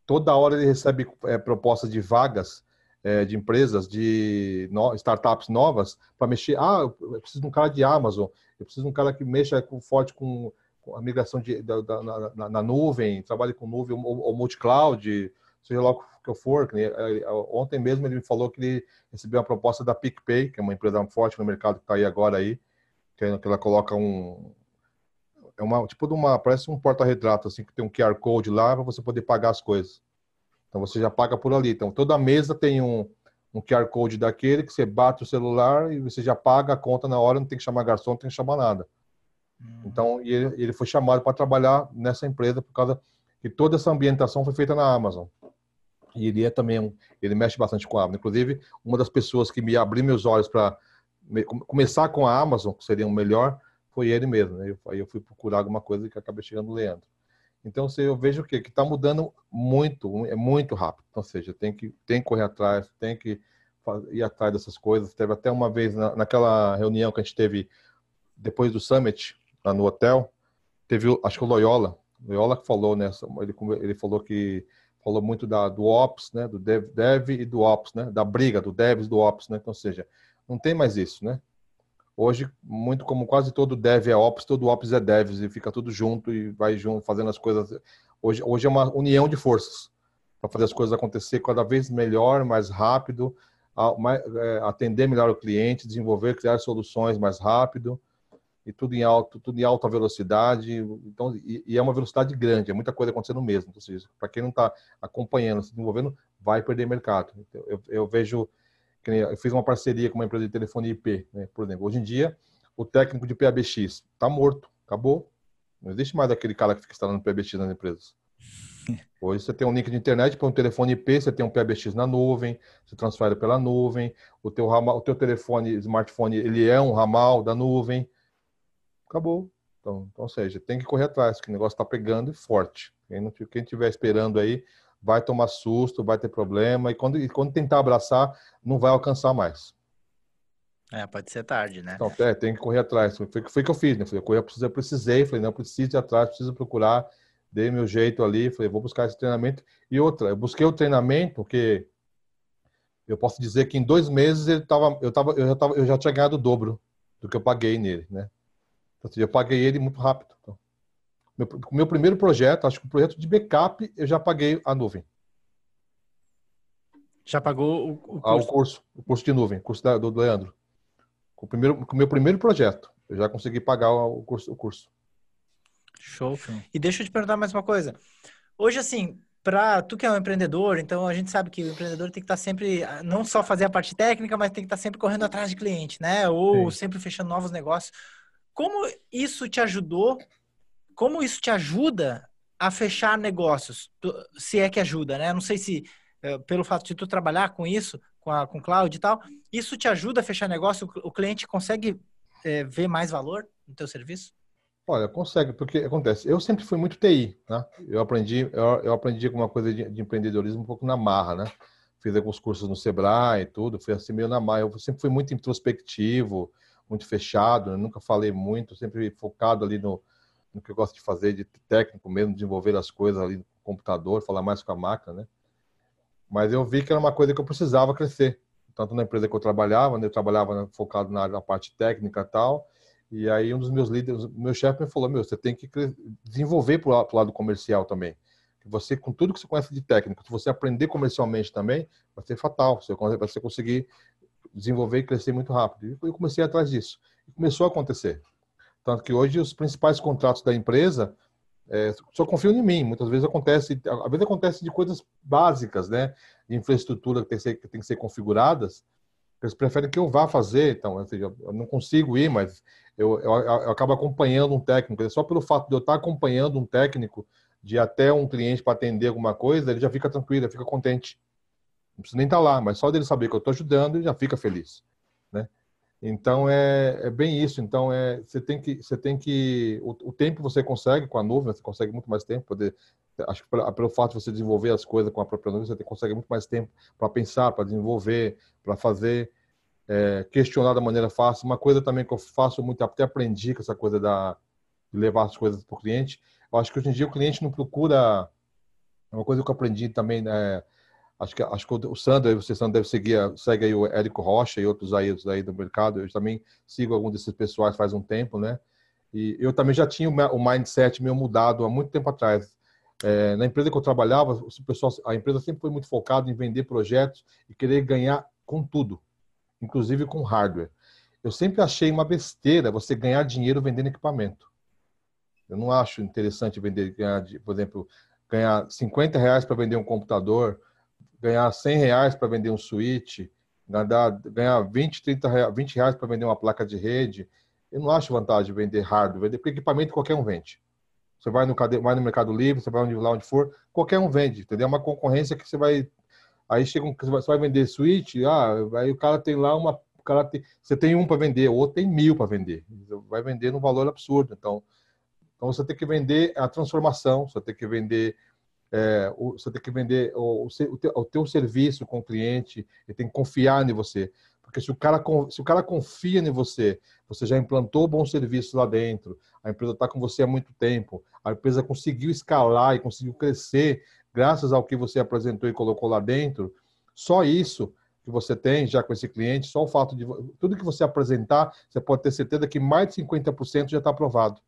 Toda hora ele recebe é, propostas de vagas é, de empresas, de no, startups novas, para mexer. Ah, eu preciso de um cara de Amazon, eu preciso de um cara que mexa com, forte com, com a migração de, da, da, na, na, nuvem, trabalhe com nuvem ou, ou multi-cloud, seja lá o que eu for. Ontem mesmo ele me falou que ele recebeu uma proposta da PicPay, que é uma empresa forte no mercado que está aí agora aí, que ela coloca um é uma tipo de uma parece um porta-retrato assim que tem um QR code lá para você poder pagar as coisas. Então você já paga por ali. Então toda mesa tem um, um QR code daquele que você bate o celular e você já paga a conta na hora, não tem que chamar garçom, não tem que chamar nada. Uhum. Então ele, ele foi chamado para trabalhar nessa empresa por causa que toda essa ambientação foi feita na Amazon. E ele é também ele mexe bastante com a Amazon. Inclusive, uma das pessoas que me abriu meus olhos para começar com a Amazon, que seria o melhor, foi ele mesmo. Né? Aí eu fui procurar alguma coisa que acabei chegando no Leandro. Então, se eu vejo o quê? Que está mudando muito, é muito rápido. Então, ou seja, tem que, tem que correr atrás, tem que ir atrás dessas coisas. Teve até uma vez na, naquela reunião que a gente teve depois do Summit, lá no hotel, teve, acho que o Loyola, Loyola que falou, né? Ele, ele falou que falou muito da, do Ops, né? Do Dev, Dev e do Ops, né? Da briga do Devs do Ops, né? Então, ou seja, não tem mais isso, né? Hoje, muito como quase todo dev é ops, todo ops é devs e fica tudo junto e vai junto fazendo as coisas. Hoje, hoje é uma união de forças para fazer as coisas acontecer cada vez melhor, mais rápido, é, atender melhor o cliente, desenvolver, criar soluções mais rápido e tudo em alto, tudo em alta velocidade. Então, e, é uma velocidade grande, é muita coisa acontecendo mesmo. Então, para quem não está acompanhando, se desenvolvendo, vai perder mercado. Então, eu, eu vejo eu fiz uma parceria com uma empresa de telefone IP, né, por exemplo. Hoje em dia, o técnico de PABX está morto, acabou. Não existe mais aquele cara que fica instalando PABX nas empresas. <laughs> Hoje você tem um link de internet para um telefone IP, você tem um PABX na nuvem, você transfere pela nuvem, o teu, ramal, o teu telefone, smartphone, ele é um ramal da nuvem. Acabou. Então, então ou seja, tem que correr atrás, que o negócio está pegando e forte. Quem estiver esperando aí, vai tomar susto, vai ter problema, e quando, e quando tentar abraçar, não vai alcançar mais. É, pode ser tarde, né? Então, é, tem que correr atrás. Foi o que eu fiz, né? Falei, eu, corri, eu precisei, falei, não, preciso ir atrás, preciso procurar. Dei meu jeito ali, falei, vou buscar esse treinamento. E outra, eu busquei o treinamento, porque eu posso dizer que em dois meses ele tava, eu, tava, eu, já, tava, eu já tinha ganhado o dobro do que eu paguei nele, né? Então, eu paguei ele muito rápido. Então, meu, meu primeiro projeto, acho que o projeto de backup, eu já paguei a nuvem. Já pagou o, o curso? Ah, o curso, o curso de nuvem, curso da, do Leandro. Com o, primeiro, com o meu primeiro projeto, eu já consegui pagar o curso. O curso. Show. E deixa eu te perguntar mais uma coisa. Hoje, assim, para tu que é um empreendedor, então a gente sabe que o empreendedor tem que estar tá sempre, não só fazer a parte técnica, mas tem que estar tá sempre correndo atrás de cliente, né? Ou Sim. sempre fechando novos negócios. Como isso te ajudou como isso te ajuda a fechar negócios? Se é que ajuda, né? Não sei se é, pelo fato de tu trabalhar com isso, com a com cloud e tal, isso te ajuda a fechar negócio? O cliente consegue é, ver mais valor no teu serviço? Olha, consegue, porque acontece. Eu sempre fui muito TI, né? Eu aprendi, eu, eu aprendi alguma coisa de, de, empreendedorismo um pouco na marra, né? Fiz alguns cursos no Sebrae e tudo, fui assim meio na marra. Eu sempre fui muito introspectivo, muito fechado, né? nunca falei muito, sempre focado ali no, no que eu gosto de fazer, de técnico mesmo, desenvolver as coisas ali no computador, falar mais com a máquina, né? Mas eu vi que era uma coisa que eu precisava crescer. Tanto na empresa que eu trabalhava, né? eu trabalhava focado na, na parte técnica e tal, e aí um dos meus líderes, meu chefe me falou, meu, você tem que desenvolver para o lado comercial também. Você, com tudo que você conhece de técnico, se você aprender comercialmente também, vai ser fatal. Você vai conseguir desenvolver e crescer muito rápido. E eu comecei atrás disso. E começou a acontecer. Tanto que hoje os principais contratos da empresa é, só confiam em mim. Muitas vezes acontece, às vezes acontece de coisas básicas, né? De infraestrutura que tem que ser, que tem que ser configuradas. Eles preferem que eu vá fazer, então, ou seja, eu não consigo ir, mas eu, eu, eu acabo acompanhando um técnico. Só pelo fato de eu estar acompanhando um técnico de até um cliente para atender alguma coisa, ele já fica tranquilo, fica contente. Não precisa nem estar lá, mas só dele saber que eu estou ajudando, ele já fica feliz. Né? Então é, é bem isso. Então é você tem que você tem que o, o, tempo você consegue com a nuvem, você consegue muito mais tempo poder acho que pelo, pelo fato de você desenvolver as coisas com a própria nuvem, você consegue muito mais tempo para pensar, para desenvolver, para fazer, é, questionar da maneira fácil. Uma coisa também que eu faço muito, até aprendi com essa coisa da de levar as coisas para o cliente. Eu acho que hoje em dia o cliente não procura é uma coisa que eu aprendi também, né, Acho que, acho que o Sandro, você Sandro deve seguir, segue aí o Érico Rocha e outros aí, aí do mercado. Eu também sigo algum desses pessoais faz um tempo, né? E eu também já tinha o mindset meio mudado há muito tempo atrás. É, na empresa que eu trabalhava, o pessoal, a empresa sempre foi muito focada em vender projetos e querer ganhar com tudo, inclusive com hardware. Eu sempre achei uma besteira você ganhar dinheiro vendendo equipamento. Eu não acho interessante vender, ganhar, por exemplo, ganhar 50 reais para vender um computador, ganhar 100 reais para vender um switch, ganhar, ganhar 20, 30 reais, 20 reais para vender uma placa de rede. Eu não acho vantagem vender hardware, vender, porque equipamento qualquer um vende. Você vai no, vai no Mercado Livre, você vai onde, lá onde for, qualquer um vende, entendeu? É uma concorrência que você vai. Aí chega um, você vai vender switch, ah, aí o cara tem lá uma. O cara tem, você tem um para vender, o outro tem mil para vender. Vai vender num valor absurdo. Então, então você tem que vender a transformação, você tem que vender é, o, você tem que vender o, o, teu, o teu serviço com o cliente, ele tem que confiar em você. Porque se o, cara, se o cara confia em você, você já implantou bom serviço lá dentro, a empresa está com você há muito tempo, a empresa conseguiu escalar e conseguiu crescer graças ao que você apresentou e colocou lá dentro, só isso que você tem já com esse cliente, só o fato de tudo que você apresentar, você pode ter certeza que mais de 50% já está aprovado.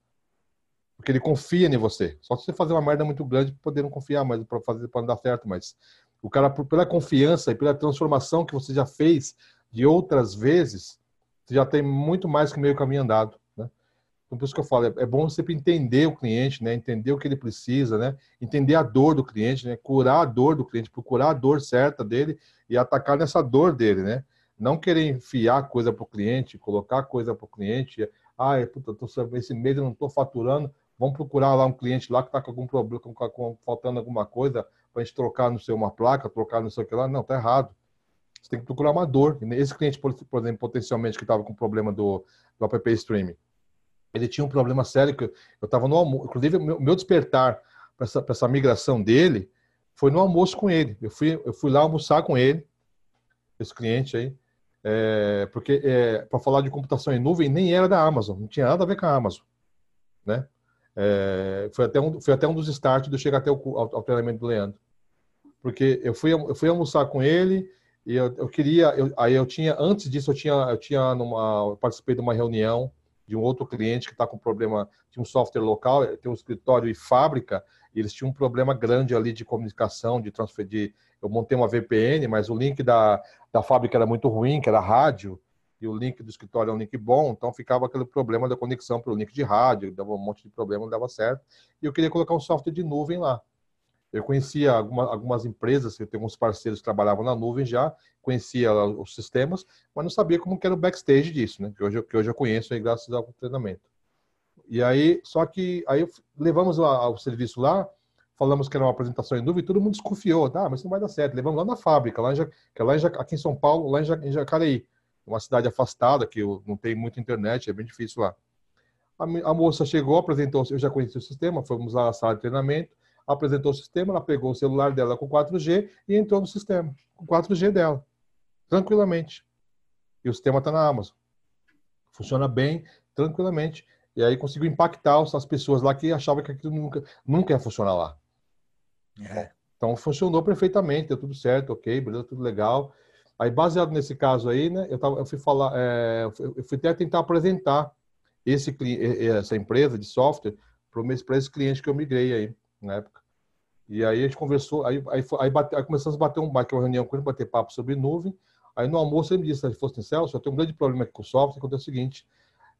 Porque ele confia em você. Só se você fazer uma merda muito grande para poder não confiar, mas para fazer para dar certo, mas o cara pela confiança e pela transformação que você já fez de outras vezes, você já tem muito mais que meio caminho andado, né? Então por isso que eu falo, é, é bom sempre entender o cliente, né? Entender o que ele precisa, né? Entender a dor do cliente, né? Curar a dor do cliente, procurar a dor certa dele e atacar nessa dor dele, né? Não querer enfiar coisa para o cliente, colocar coisa para o cliente. Ah, puta, tô, esse mês eu não estou faturando Vamos procurar lá um cliente lá que está com algum problema, com, com, faltando alguma coisa para a gente trocar no seu uma placa, trocar no seu que lá. Não, tá errado. Você tem que procurar uma dor. Esse cliente, por, exemplo, potencialmente que estava com problema do, do app streaming, ele tinha um problema sério que eu estava no almoço. Inclusive, meu, meu despertar para essa, essa migração dele foi no almoço com ele. Eu fui, eu fui lá almoçar com ele, esse cliente aí, é, porque é, para falar de computação em nuvem nem era da Amazon, não tinha nada a ver com a Amazon, né? É, foi, até um, foi até um dos starts de eu chegar até o, ao, ao, treinamento do Leandro. Porque eu fui, eu fui almoçar com ele e eu, eu queria. Eu, aí eu tinha, antes disso, eu tinha, eu tinha numa, eu participei de uma reunião de um outro cliente que está com problema, tinha um software local, tem um escritório e fábrica, e eles tinham um problema grande ali de comunicação, de transfer, de, eu montei uma VPN, mas o link da, da fábrica era muito ruim, que era rádio, e o link do escritório é um link bom, então ficava aquele problema da conexão para o link de rádio, dava um monte de problema, não dava certo. E eu queria colocar um software de nuvem lá. Eu conhecia alguma, algumas empresas, eu tenho alguns parceiros que trabalhavam na nuvem já, conhecia os sistemas, mas não sabia como era o backstage disso, né? Que hoje, que hoje eu conheço aí graças ao treinamento. E aí, só que aí levamos o serviço lá, falamos que era uma apresentação em nuvem, todo mundo desconfiou, ah, mas não vai dar certo. Levamos lá na fábrica, lá em, que é lá em, aqui em São Paulo, lá em Jacareí uma cidade afastada, que não tem muita internet, é bem difícil lá. A, a moça chegou, apresentou, eu já conheci o sistema, fomos lá na sala de treinamento, apresentou o sistema, ela pegou o celular dela com 4G e entrou no sistema, com 4G dela, tranquilamente. E o sistema está na Amazon. Funciona bem, tranquilamente. E aí conseguiu impactar as pessoas lá que achavam que aquilo nunca, nunca ia funcionar lá. É. Então funcionou perfeitamente, deu tudo certo, ok, beleza, tudo legal. Aí, baseado nesse caso aí, né, eu, tava, eu fui falar, é, eu fui até tentar apresentar esse, essa empresa de software para esse cliente que eu migrei aí, na época. E aí a gente conversou, aí, aí, aí, bate, aí começamos a bater um, bater uma reunião com ele, bater papo sobre nuvem. Aí no almoço ele me disse, se fosse em Celso, eu tenho um grande problema aqui com o software, é o seguinte,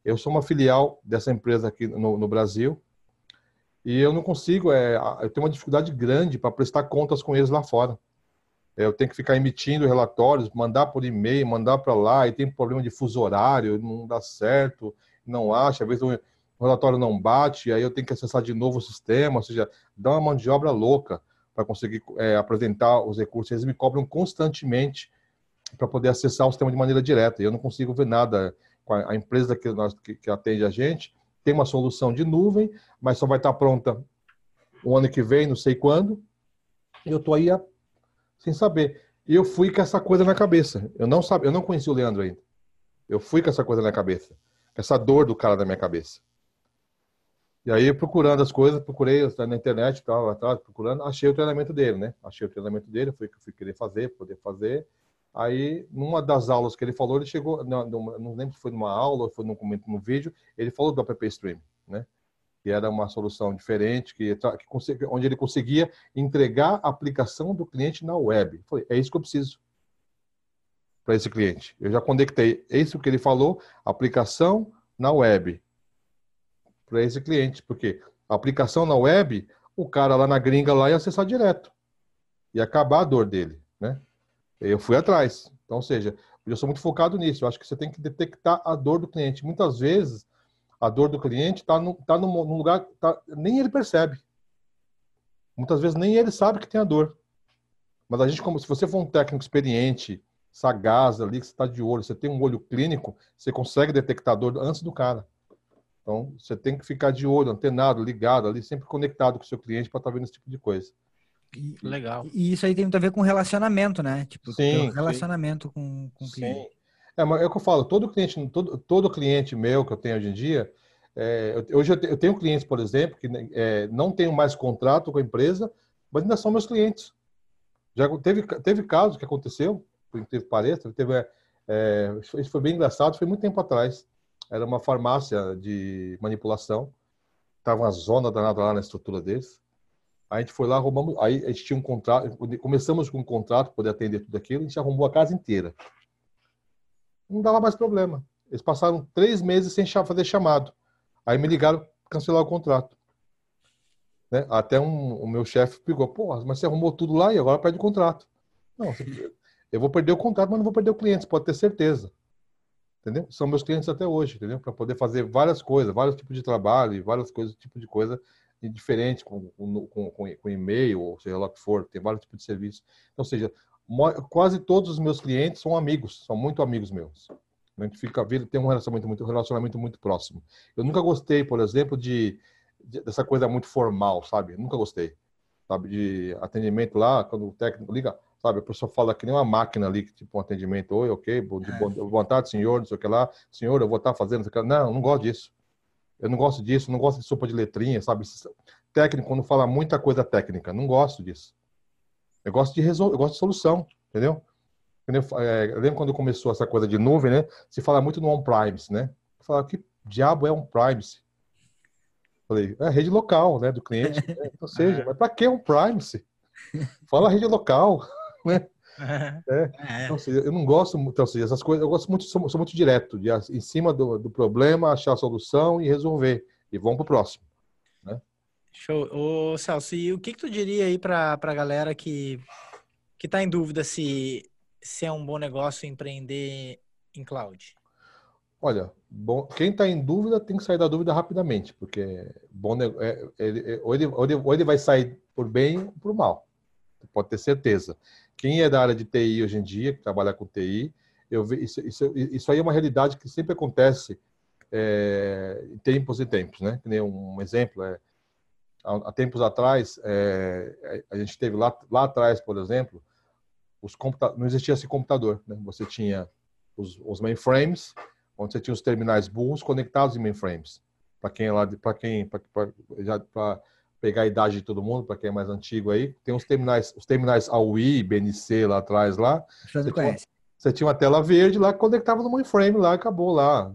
eu sou uma filial dessa empresa aqui no, no Brasil, e eu não consigo, é, eu tenho uma dificuldade grande para prestar contas com eles lá fora eu tenho que ficar emitindo relatórios, mandar por e-mail, mandar para lá, e tem problema de fuso horário, não dá certo, não acha, às vezes o relatório não bate, aí eu tenho que acessar de novo o sistema, ou seja, dá uma mão de obra louca para conseguir é, apresentar os recursos. Eles me cobram constantemente para poder acessar o sistema de maneira direta, e eu não consigo ver nada. A empresa que, nós, que, que atende a gente tem uma solução de nuvem, mas só vai estar pronta o ano que vem, não sei quando, eu estou aí há sem saber. E eu fui com essa coisa na cabeça. Eu não sabia, eu não conhecia o Leandro ainda. Eu fui com essa coisa na cabeça. Essa dor do cara na minha cabeça. E aí, procurando as coisas, procurei na internet, tal, atrás, procurando, achei o treinamento dele, né? Achei o treinamento dele, fui fui querer fazer, poder fazer. Aí, numa das aulas que ele falou, ele chegou, não, não lembro se foi numa aula ou foi num, num vídeo, ele falou do app stream, né? Que era uma solução diferente, que, que onde ele conseguia entregar a aplicação do cliente na web. falei, é isso que eu preciso para esse cliente. Eu já conectei é isso que ele falou, aplicação na web para esse cliente, porque a aplicação na web, o cara lá na gringa lá ia acessar direto e acabar a dor dele, né? Eu fui atrás. Então, ou seja, eu sou muito focado nisso. Eu acho que você tem que detectar a dor do cliente. Muitas vezes a dor do cliente está no, tá num, num lugar tá, nem ele percebe. Muitas vezes nem ele sabe que tem a dor. Mas a gente, como se você for um técnico experiente, sagaz ali, que você está de olho, você tem um olho clínico, você consegue detectar a dor antes do cara. Então, você tem que ficar de olho, antenado, ligado ali, sempre conectado com o seu cliente para estar tá vendo esse tipo de coisa. E, Legal. E isso aí tem muito a ver com relacionamento, né? Tipo, sim, relacionamento sim. com, com o cliente. Sim. É, mas é o que eu falo, todo cliente, todo, todo cliente meu que eu tenho hoje em dia, é, hoje eu, tenho clientes, por exemplo, que é, não tenho mais contrato com a empresa, mas ainda são meus clientes. Já teve, teve casos que aconteceu, por incrível teve, é, isso foi bem engraçado, foi muito tempo atrás. Era uma farmácia de manipulação, estava uma zona danada lá na estrutura deles. A gente foi lá, arrumamos, aí a gente tinha um contrato, começamos com um contrato poder atender tudo aquilo, a gente arrumou a casa inteira não dava mais problema. Eles passaram três meses sem fazer chamado. Aí me ligaram cancelar o contrato. Né? Até um, o meu chefe pegou, pô, mas você arrumou tudo lá e agora perde o contrato. Não, eu vou perder o contrato, mas não vou perder o cliente, pode ter certeza. Entendeu? São meus clientes até hoje, entendeu? Para poder fazer várias coisas, vários tipos de trabalho e várias coisas, tipo de coisa diferente com, com, com, com e-mail, ou seja lá o que for, tem vários tipos de serviço. Então, ou seja, quase todos os meus clientes são amigos, são muito amigos meus. A gente fica tem um relacionamento muito, relacionamento muito próximo. Eu nunca gostei, por exemplo, de, de dessa coisa muito formal, sabe? nunca gostei, sabe? De atendimento lá, quando o técnico liga, sabe? A pessoa fala que nem uma máquina ali, tipo um atendimento, oi, ok, bom, de, bom, boa tarde, senhor, não sei o que lá, senhor, eu vou estar fazendo, não, não gosto disso. Eu não gosto disso, não gosto de sopa de letrinha, sabe? Técnico, quando fala muita coisa técnica, não gosto disso. Eu gosto de resol... eu gosto de solução, entendeu? É, eu lembro quando começou essa coisa de nuvem, né? Se fala muito no on-premise, né? Fala que diabo é on-premise? Falei, é rede local, né, do cliente. Né? <laughs> Ou seja, mas para que on-premise? Fala rede local, <laughs> né? É. é. Então, eu não gosto muito, então, essas coisas, eu gosto muito, sou, sou muito direto, de em cima do, do problema, achar a solução e resolver. E vamos para o próximo. Show. Ô, Celso, e o que, que tu diria aí para a galera que, que tá em dúvida se, se é um bom negócio empreender em cloud? Olha, bom, quem está em dúvida tem que sair da dúvida rapidamente, porque bom, é, ele, é, ou, ele, ou, ele, ou ele vai sair por bem ou por mal. Pode ter certeza. Quem é da área de TI hoje em dia, que trabalha com TI, eu ve, isso, isso, isso aí é uma realidade que sempre acontece é, em tempos e tempos, né? Um exemplo é há, tempos atrás, é, a gente teve lá, lá atrás, por exemplo, os não existia esse computador. Né? Você tinha os, os, mainframes, onde você tinha os terminais burros conectados em mainframes. Para quem é lá, para quem, para pegar a idade de todo mundo, para quem é mais antigo aí, tem os terminais, os terminais AUI, BNC lá atrás lá. Você você tinha, uma tela verde lá que conectava no mainframe lá, acabou lá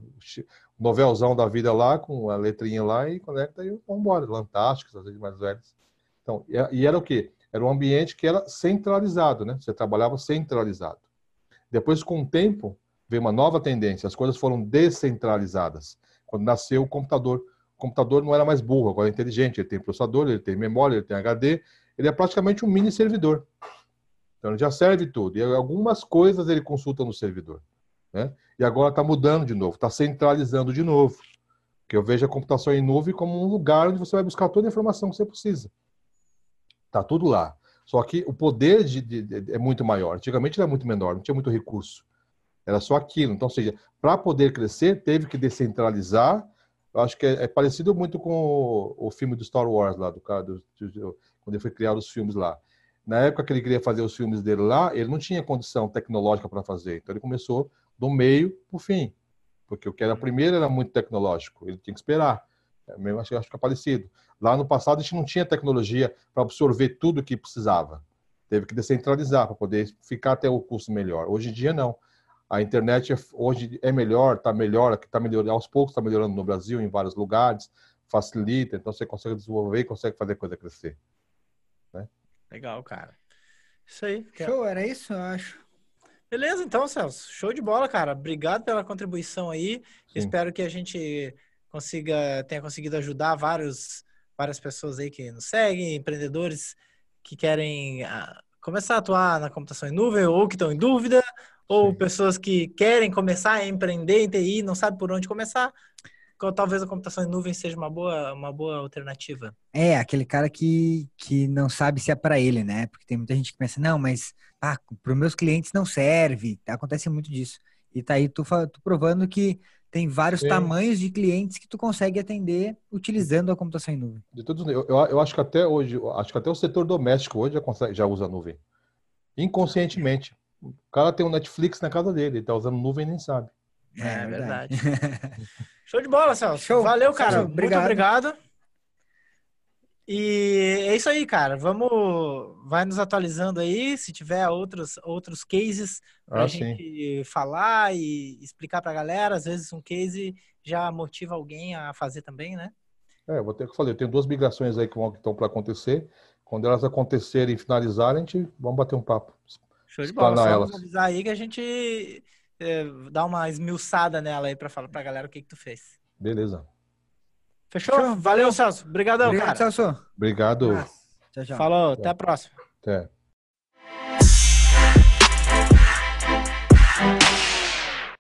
novelzão da vida lá, com a letrinha lá e conecta e vamos embora. Fantásticos, às vezes mais velhos. Então, e era o quê? Era um ambiente que era centralizado, né? Você trabalhava centralizado. Depois, com o tempo, veio uma nova tendência. As coisas foram descentralizadas. Quando nasceu o computador, o computador não era mais burro, agora é inteligente. Ele tem processador, ele tem memória, ele tem HD. Ele é praticamente um mini servidor. Então, ele já serve tudo. E algumas coisas ele consulta no servidor. Né? E agora está mudando de novo, está centralizando de novo. Que eu vejo a computação em nuvem como um lugar onde você vai buscar toda a informação que você precisa. Está tudo lá. Só que o poder de, de, de, é muito maior. Antigamente era muito menor, não tinha muito recurso. Era só aquilo. Então, ou seja, para poder crescer, teve que descentralizar. Eu acho que é, é parecido muito com o, o, filme do Star Wars lá, do cara, do, do, quando foi criar os filmes lá. Na época que ele queria fazer os filmes dele lá, ele não tinha condição tecnológica para fazer. Então ele começou do meio para o fim. Porque o que era primeiro era muito tecnológico, ele tinha que esperar. É, eu acho, acho que é parecido. Lá no passado a gente não tinha tecnologia para absorver tudo o que precisava. Teve que descentralizar para poder ficar até o custo melhor. Hoje em dia não. A internet é, hoje é melhor, está melhor, está melhorando aos poucos, está melhorando no Brasil, em vários lugares. facilita, então você consegue desenvolver consegue fazer a coisa crescer. Legal, cara. Isso aí. Show, era isso, eu acho. Beleza, então, Celso. Show de bola, cara. Obrigado pela contribuição aí. Sim. Espero que a gente consiga tenha conseguido ajudar vários, várias pessoas aí que nos seguem, empreendedores que querem ah, começar a atuar na computação em nuvem ou que estão em dúvida, ou Sim. pessoas que querem começar a empreender em TI, não sabem por onde começar. Talvez a computação em nuvem seja uma boa, uma boa alternativa. É, aquele cara que, que não sabe se é para ele, né? Porque tem muita gente que pensa, não, mas ah, para os meus clientes não serve. Acontece muito disso. E tá aí tu, tu provando que tem vários Sim. tamanhos de clientes que tu consegue atender utilizando a computação em nuvem. De todos, eu, eu acho que até hoje, acho que até o setor doméstico hoje já, consegue, já usa nuvem. Inconscientemente. O cara tem um Netflix na casa dele, ele tá usando nuvem e nem sabe. É, é verdade. <laughs> Show de bola, Celso. Show. Valeu, cara. Celso, Muito obrigado. E é isso aí, cara. Vamos, vai nos atualizando aí. Se tiver outros, outros cases para a ah, gente falar e explicar para a galera, às vezes um case já motiva alguém a fazer também, né? É, eu vou ter que falar. Eu tenho duas migrações aí que estão para acontecer. Quando elas acontecerem e finalizarem, a gente vamos bater um papo. Show de bola. Só elas. avisar aí que a gente é, dá uma esmiuçada nela aí para falar para a galera o que que tu fez. Beleza. Fechou? Fechou? Valeu, Celso. Obrigadão, Obrigado, cara. Celso. Obrigado. Tchau, tchau. Falou, até a próxima. Até.